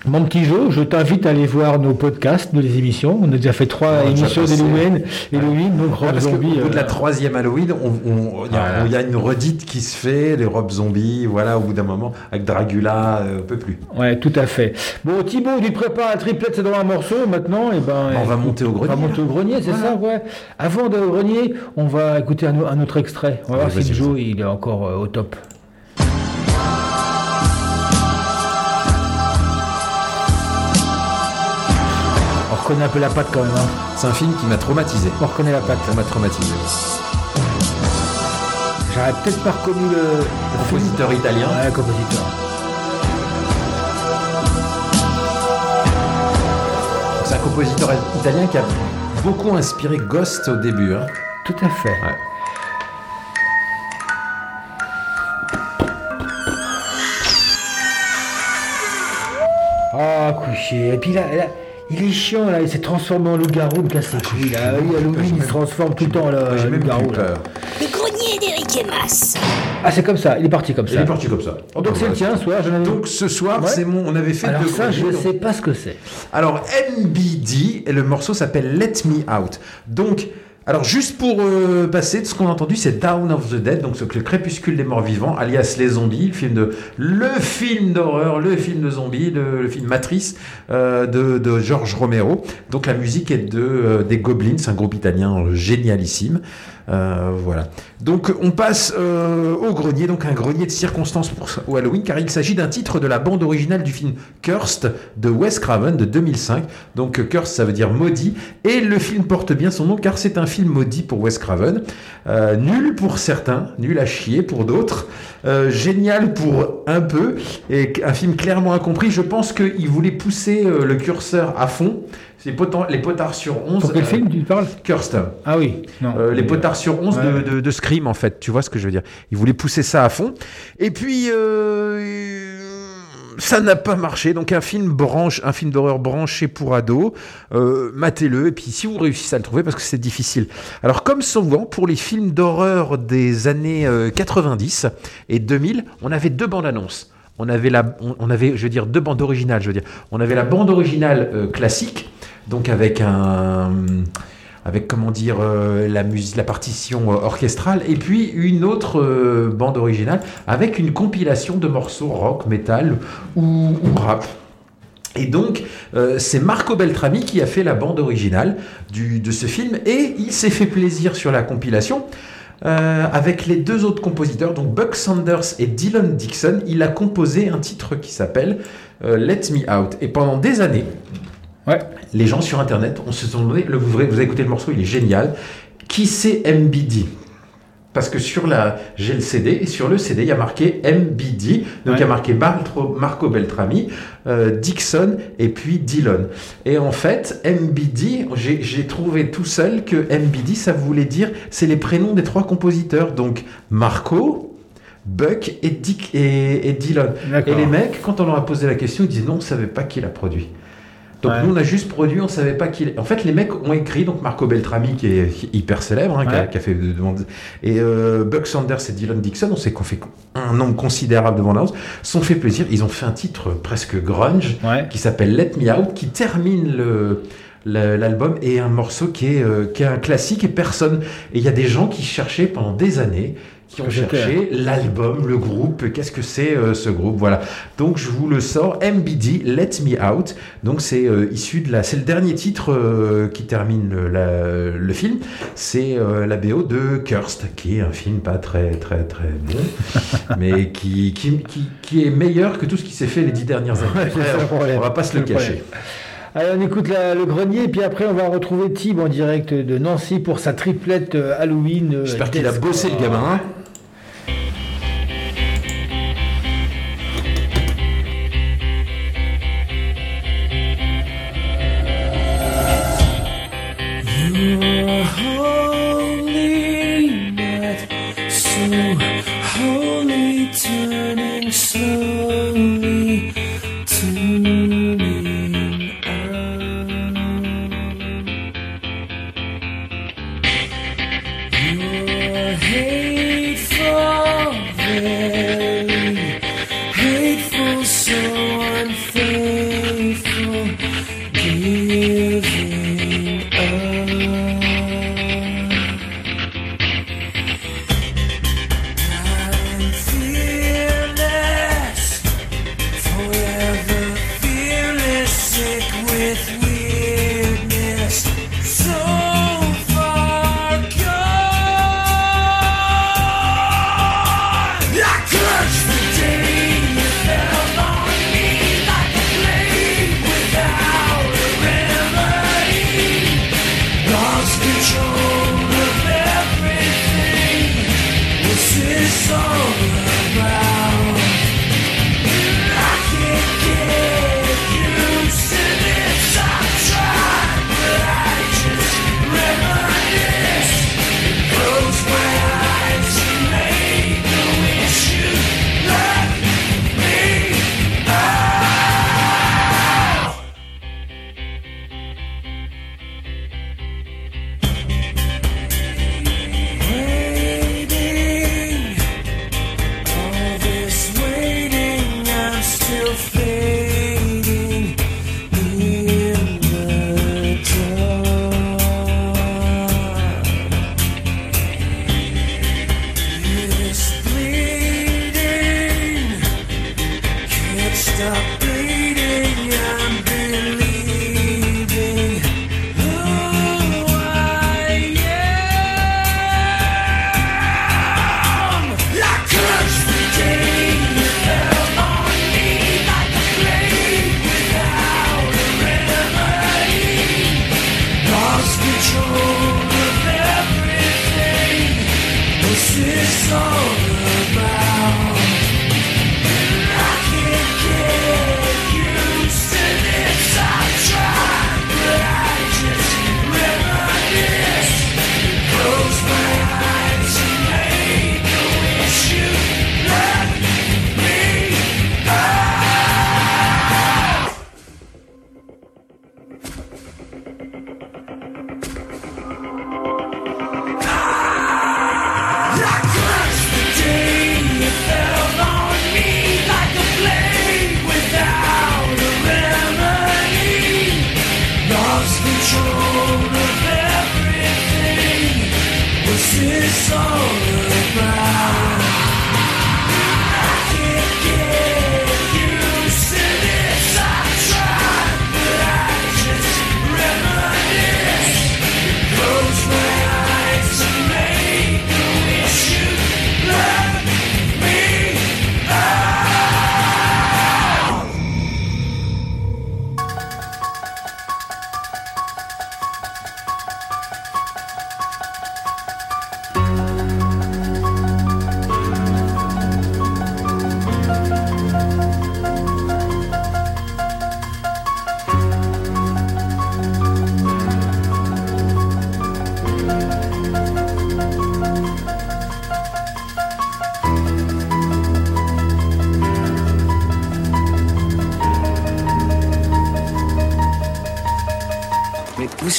Mon petit Joe, je t'invite à aller voir nos podcasts, nos émissions. On a déjà fait trois On émissions d'Halloween, Halloween, donc Ouais, Rob parce qu'au Zombie. bout de la euh, troisième Halloween, on- on- il y, a- Voilà. il y a une redite qui se fait, les robes zombies, voilà, au bout d'un moment, avec Dracula, euh, on peut plus. Ouais, tout à fait. Bon, Thibaut, il prépare un triplet, c'est dans un morceau maintenant. Et ben, On va monter au On va grenier. monter au grenier, c'est Voilà. ça, ouais. Avant de grenier, on va écouter un, un autre extrait. On va voir si Joe, il est encore euh, au top. Reconnaît un peu la patte quand même. hein. C'est un film qui m'a traumatisé. On reconnaît la patte. Ça m'a traumatisé. J'aurais peut-être pas reconnu le, film. Compositeur italien. Ouais, compositeur. C'est un compositeur italien qui a beaucoup inspiré Ghost au début. hein. Tout à fait. Ouais. Ah, couché. Et puis là, là, il est chiant, là. Il s'est transformé en loup-garou, il me casse les couilles, là. Oui, Halloween, il se transforme tout le temps, même loup-garou, là. Le grenier d'Eric et Mas. Ah, c'est comme ça. Il est parti comme ça. Il est parti comme ça. Donc c'est le tien, ce soir. j'en ai- Donc ce soir, Ouais. c'est mon. On avait fait Alors deux ça, je ne sais pas ce que c'est. Alors NBD et le morceau s'appelle Let Me Out. Donc alors juste pour euh, passer de ce qu'on a entendu, c'est Down of the Dead, donc le crépuscule des morts vivants, alias les zombies, le film de le film d'horreur, le film de zombies, le, film Matrice euh, de, George Romero. Donc la musique est de euh, des Goblins, un groupe italien génialissime. Euh, voilà. Donc on passe euh, au grenier, donc un grenier de circonstances pour Halloween, car il s'agit d'un titre de la bande originale du film Cursed de Wes Craven de 2005. Donc Cursed, ça veut dire maudit, et le film porte bien son nom car c'est un film maudit pour Wes Craven. Euh, nul pour certains, nul à chier pour d'autres, génial pour un peu, et un film clairement incompris. Je pense qu'il voulait pousser le curseur à fond. C'est poten- les potards sur 11. Pour quel euh, film tu parles Cursed. Ah oui. Non. Euh, les potards sur 11 Ouais. de, de, de Scream, en fait. Tu vois ce que je veux dire Il voulait pousser ça à fond. Et puis, euh, ça n'a pas marché. Donc, un film branche, un film d'horreur branché pour ados. Matez-le. Et puis, si vous réussissez à le trouver, parce que c'est difficile. Alors, comme souvent, pour les films d'horreur des années euh, 90 et 2000, on avait deux bandes annonces. On avait, la, on, on avait, je veux dire, deux bandes originales, je veux dire. On avait la bande originale euh, classique, donc avec un avec comment dire euh, la musique, la partition euh, orchestrale, et puis une autre euh, bande originale avec une compilation de morceaux rock, metal ou, rap. Et donc, c'est Marco Beltrami qui a fait la bande originale du, de ce film, et il s'est fait plaisir sur la compilation. Avec les deux autres compositeurs, donc Buck Sanders et Dylan Dixon, il a composé un titre qui s'appelle Let Me Out. Et pendant des années, Ouais. les gens sur Internet, on se sont demandé, le, vous, vous avez écouté le morceau, il est génial. Qui c'est MBD Parce que sur la, j'ai le CD, et sur le CD, il y a marqué MBD. Donc il y a marqué Marco Beltrami, euh, Dixon et puis Dillon. Et en fait, MBD, j'ai trouvé tout seul que MBD, ça voulait dire, c'est les prénoms des trois compositeurs. Donc Marco, Buck et, Dick et. D'accord. Et les mecs, quand on leur a posé la question, ils disaient non, on ne savait pas qui l'a produit. Donc Ouais. nous, on a juste produit, on ne savait pas qui. En fait, les mecs ont écrit, donc Marco Beltrami, qui est, hyper célèbre, hein, qui, a, Ouais. qui a fait de demandes, et euh, Buck Sanders et Dylan Dixon, on sait qu'on fait un nombre considérable de bandes sont fait plaisir. Ils ont fait un titre presque grunge Ouais. qui s'appelle Let Me Out, qui termine le l'album et un morceau qui est, euh, qui est un classique et personne et il y a des gens qui cherchaient pendant des années qui ont cherché l'album, le groupe, qu'est-ce que c'est euh, ce groupe, voilà. Donc je vous le sors, MBD, Let Me Out. Donc c'est euh, issu de la, c'est le dernier titre euh, qui termine le, la- le film. C'est la BO de Cursed, qui est un film pas très très très bon, [laughs] mais qui, qui, qui, qui est meilleur que tout ce qui s'est fait les dix dernières années. Problème. on va pas se le cacher. Allez, on écoute la- le grenier, et puis après, on va retrouver Tib en direct de Nancy pour sa triplette Halloween. J'espère qu'il a bossé le gamin. hein. Yeah.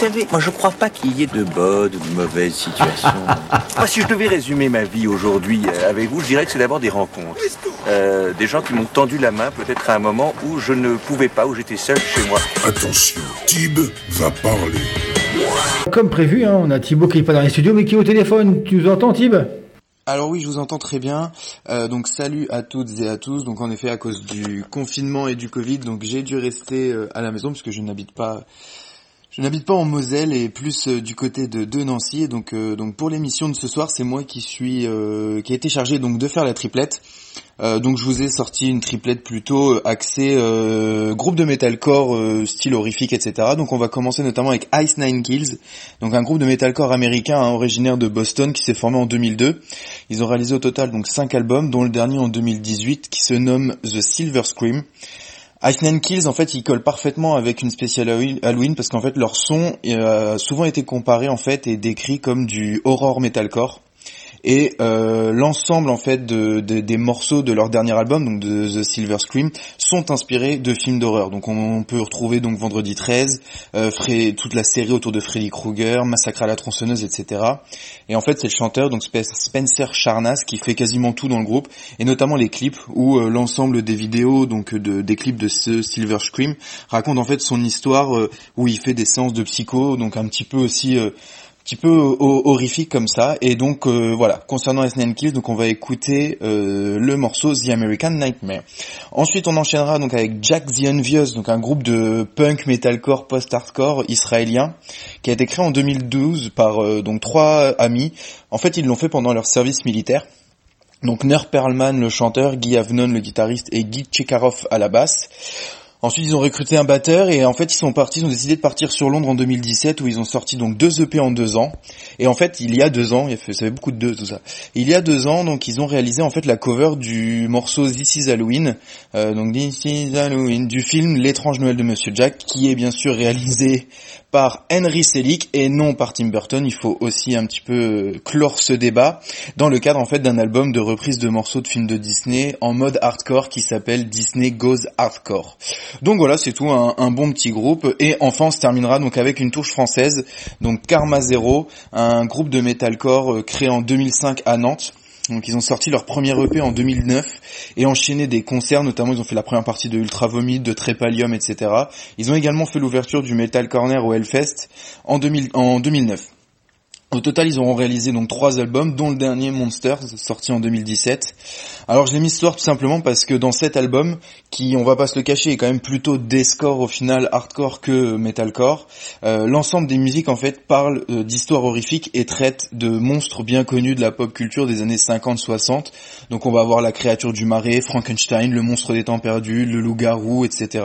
Savez, moi je crois pas qu'il y ait de bonnes ou de mauvaises situations. moi, [laughs] si je devais résumer ma vie aujourd'hui euh, avec vous, je dirais que c'est d'abord des rencontres. Euh, des gens qui m'ont tendu la main peut-être à un moment où je ne pouvais pas, où j'étais seul chez moi. Attention, Tib va parler. Comme prévu, hein, on a Thibaut qui n'est pas dans les studios, mais qui est au téléphone. Tu nous entends, Tib? Alors oui, je vous entends très bien. Euh, donc salut à toutes et à tous. Donc en effet, à cause du confinement et du Covid, donc j'ai dû rester euh, à la maison parce que je n'habite pas, je n'habite pas en Moselle et plus euh, du côté de, Nancy. Euh, donc pour l'émission de ce soir, c'est moi qui suis, euh, qui a été chargé de faire la triplette. Donc je vous ai sorti une triplette plutôt axée groupe de metalcore style horrifique etc. Donc on va commencer notamment avec Ice Nine Kills, donc un groupe de metalcore américain hein, originaire de Boston qui s'est formé en 2002. Ils ont réalisé au total donc cinq albums, dont le dernier en 2018 qui se nomme The Silver Scream. Ice Nine Kills, en fait, ils collent parfaitement avec une spéciale Halloween parce qu'en fait, leur son euh, a souvent été comparé en fait et décrit comme du horror metalcore et euh, l'ensemble en fait de, de- des morceaux de leur dernier album donc de The Silver Scream sont inspirés de films d'horreur. Donc on, peut retrouver donc Vendredi 13 euh, toute la série autour de Freddy Krueger Massacre à la tronçonneuse etc et en fait c'est le chanteur donc Spe- Spencer Charnas qui fait quasiment tout dans le groupe et notamment les clips où euh, l'ensemble des vidéos donc de, des clips de ce Silver Scream raconte en fait son histoire euh, où il fait des séances de psycho donc un petit peu aussi euh, petit peu ho- horrifique comme ça. Et donc euh, voilà. Concernant SNN Kills donc on va écouter euh, le morceau The American Nightmare. Ensuite on enchaînera donc avec Jack the Envious donc un groupe de punk metalcore post-hardcore israélien qui a été créé en 2012 par euh, donc trois amis. En fait ils l'ont fait pendant leur service militaire. Donc Ner Perlman le chanteur, Guy Avnon le guitariste et Guy Tchekarov à la basse. Ensuite, ils ont recruté un batteur et en fait, ils sont partis, ils ont décidé de partir sur Londres en 2017 où ils ont sorti donc deux EP en deux ans. Et en fait, il y a deux ans, ça fait beaucoup de deux tout ça. Il y a deux ans, donc ils ont réalisé en fait la cover du morceau This Is Halloween, euh, donc This Is Halloween du film L'étrange Noël de Monsieur Jack, qui est bien sûr réalisé par Henry Selick et non par Tim Burton. Il faut aussi un petit peu euh, clore ce débat dans le cadre en fait d'un album de reprise de morceaux de films de Disney en mode hardcore qui s'appelle Disney Goes Hardcore. Donc voilà, c'est tout, un, bon petit groupe. Et enfin, on se terminera donc avec une touche française, donc Karma Zero, un groupe de metalcore euh, créé en 2005 à Nantes. Donc ils ont sorti leur premier EP en 2009 et enchaîné des concerts, notamment ils ont fait la première partie de Ultra Vomit, de Trépalium, etc. Ils ont également fait l'ouverture du Metal Corner au Hellfest en, 2000 en 2009. Au total, ils auront réalisé donc trois albums, dont le dernier Monsters, sorti en 2017. Alors je l'ai mis histoire tout simplement parce que dans cet album, qui on va pas se le cacher, est quand même plutôt deathcore au final, hardcore que metalcore, euh, l'ensemble des musiques en fait parlent euh, d'histoires horrifiques et traitent de monstres bien connus de la pop culture des années 50-60. Donc on va avoir la créature du marais, Frankenstein, le monstre des temps perdus, le loup-garou, etc.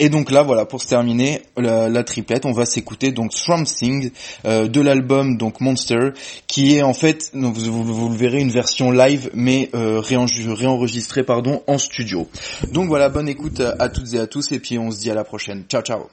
Et donc là, voilà, pour se terminer la, la triplette, on va s'écouter donc Swamp Thing euh, de l'album donc Monster, qui est en fait, vous, le verrez, une version live mais euh, réen- réenregistrée en studio. Donc voilà, bonne écoute à, toutes et à tous et puis on se dit à la prochaine. Ciao ciao.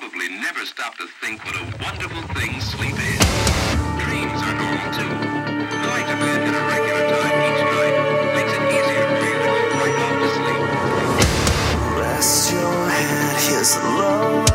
Probably never stop to think what a wonderful thing sleep is. Dreams are normal too. Going to bed a regular time each night makes it easier to sleep. Rest your head, here's lullaby.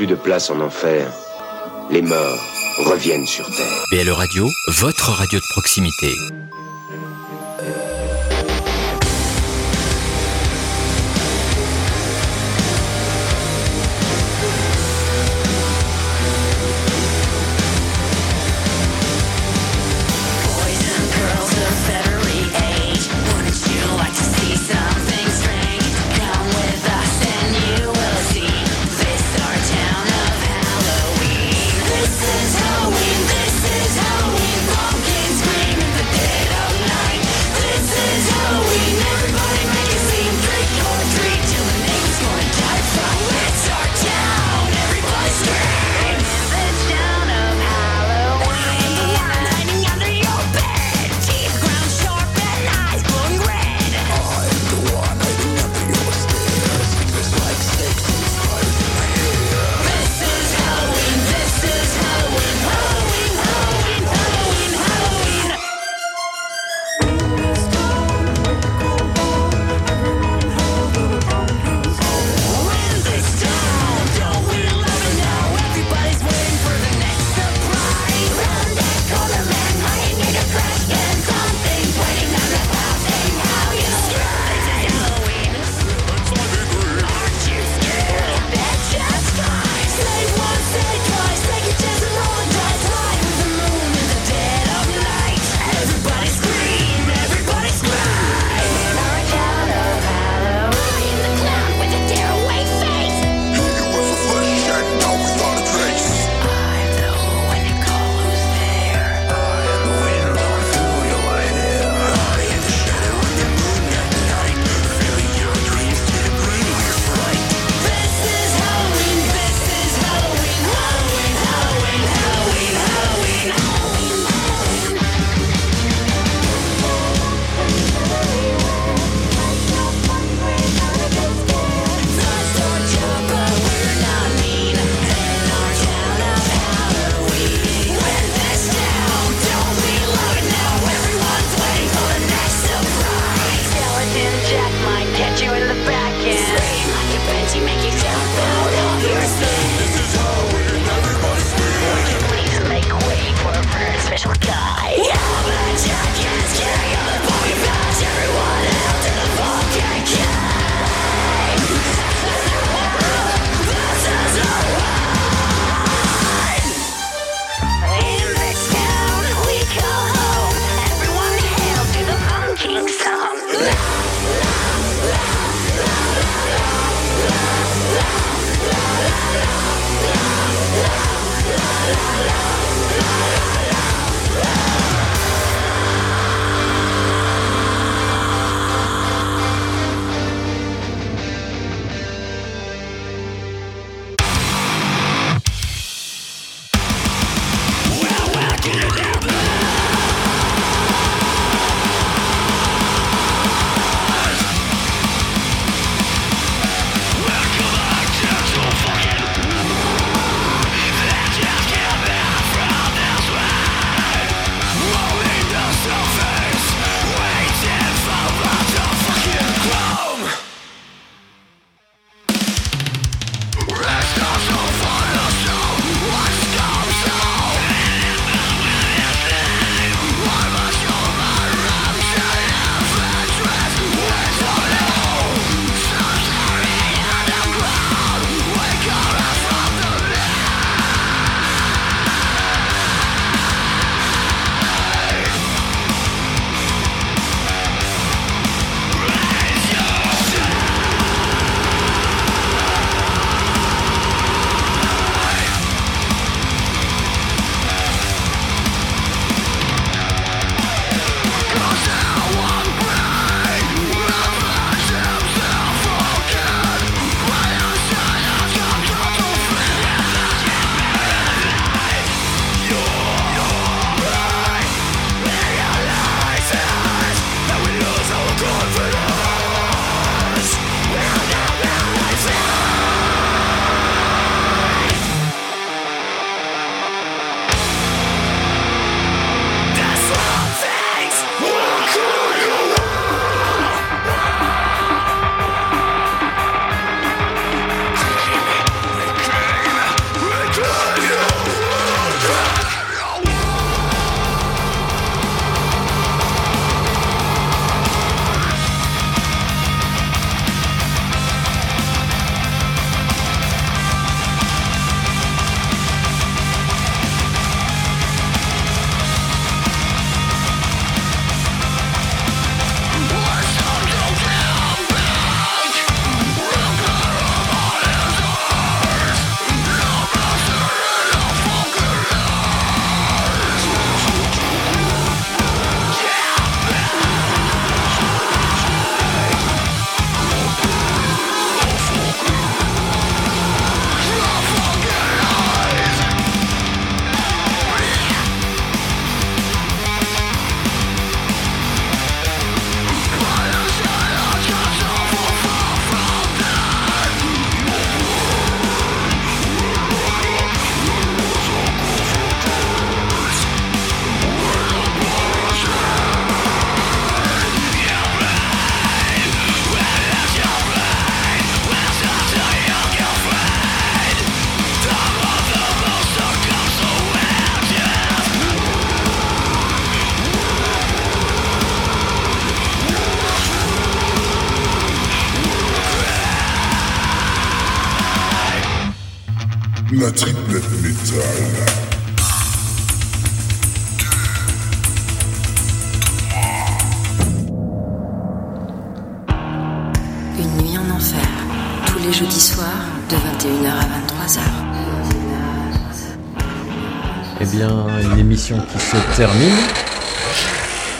plus de place en enfer, les morts reviennent sur Terre. BL Radio, votre radio de proximité.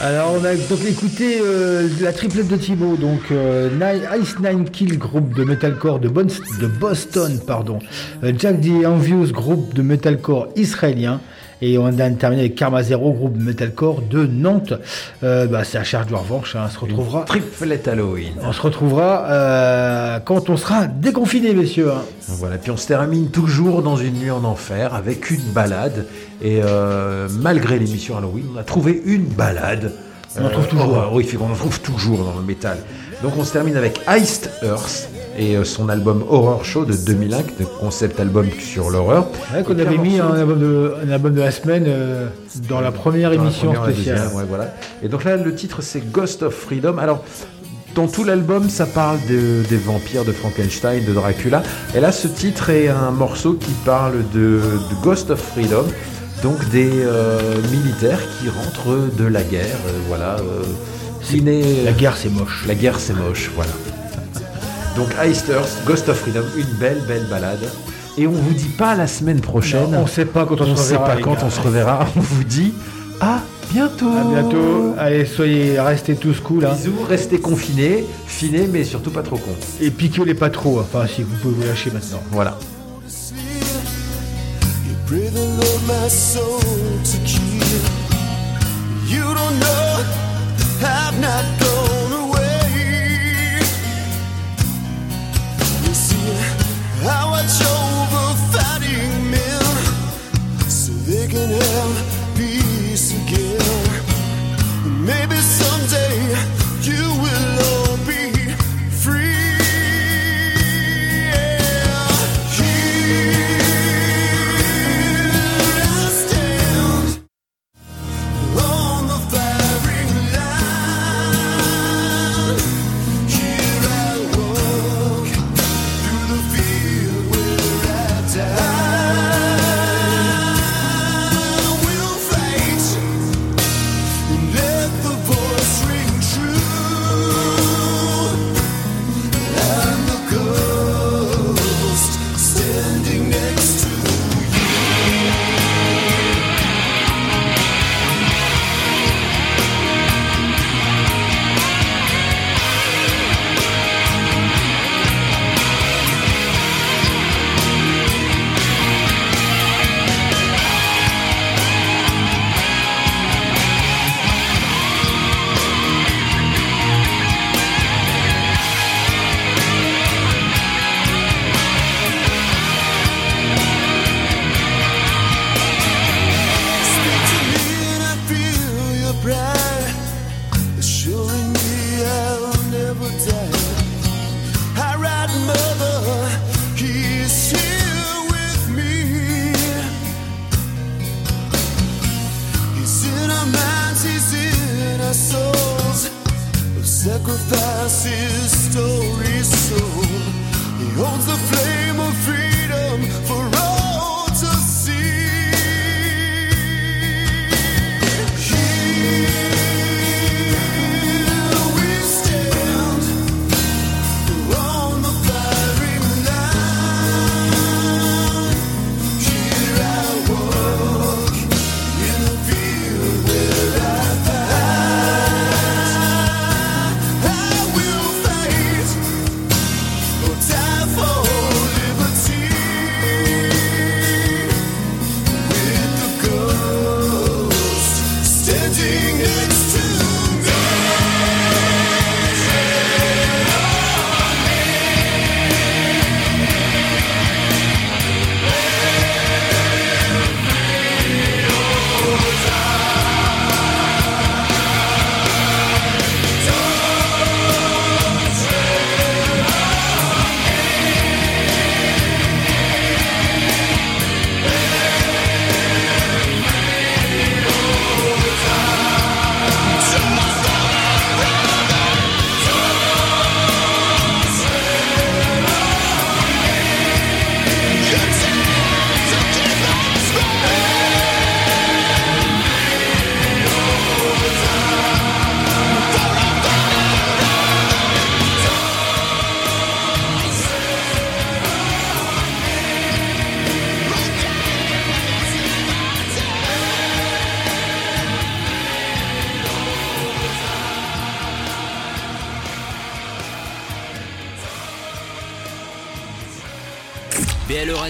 Alors on a donc écouté euh, la triplette de Thibaut, donc euh, Ice Nine Kill, groupe de metalcore de Boston, pardon, euh, Jack the Envious, groupe de metalcore israélien, et on a terminé avec Karma Zero, groupe metalcore de Nantes. Euh, bah, c'est à charge de revanche, hein, on se retrouvera. Triplette Halloween. On se retrouvera euh, quand on sera déconfiné, messieurs. hein. Voilà, puis on se termine toujours dans une nuit en enfer avec une balade. Et euh, malgré l'émission Halloween, on a trouvé une balade. On en trouve toujours. horreur. oui, on en trouve toujours dans le métal. Donc on se termine avec Iced Earth et euh, son album Horror Show de 2001, de concept album sur l'horreur. Vrai qu'on avait mis un album, de, un album de la semaine euh, dans la première Dans la émission première, spéciale. deuxième, ouais, voilà. Et donc là, le titre, c'est Ghost of Freedom. Alors, dans tout l'album, ça parle de- des vampires, de Frankenstein, de Dracula. Et là, ce titre est un morceau qui parle de, de Ghost of Freedom, donc des euh, militaires qui rentrent de la guerre. euh, voilà. euh, qui La guerre, c'est moche. La guerre, c'est moche, voilà. Donc, Earth, Ghost of Freedom, une belle, belle balade. Et on vous dit pas la semaine prochaine. Non, on sait pas quand on se sait pas quand gars. on se reverra. [laughs] On vous dit à bientôt. À bientôt. Allez, soyez, restez tous cool. Hein. Bisous, restez confinés, finés, mais surtout pas trop cons. Et piquez-les pas trop. Enfin, si vous pouvez vous lâcher maintenant. Voilà. Pray the Lord my soul to keep. You don't know I've not gone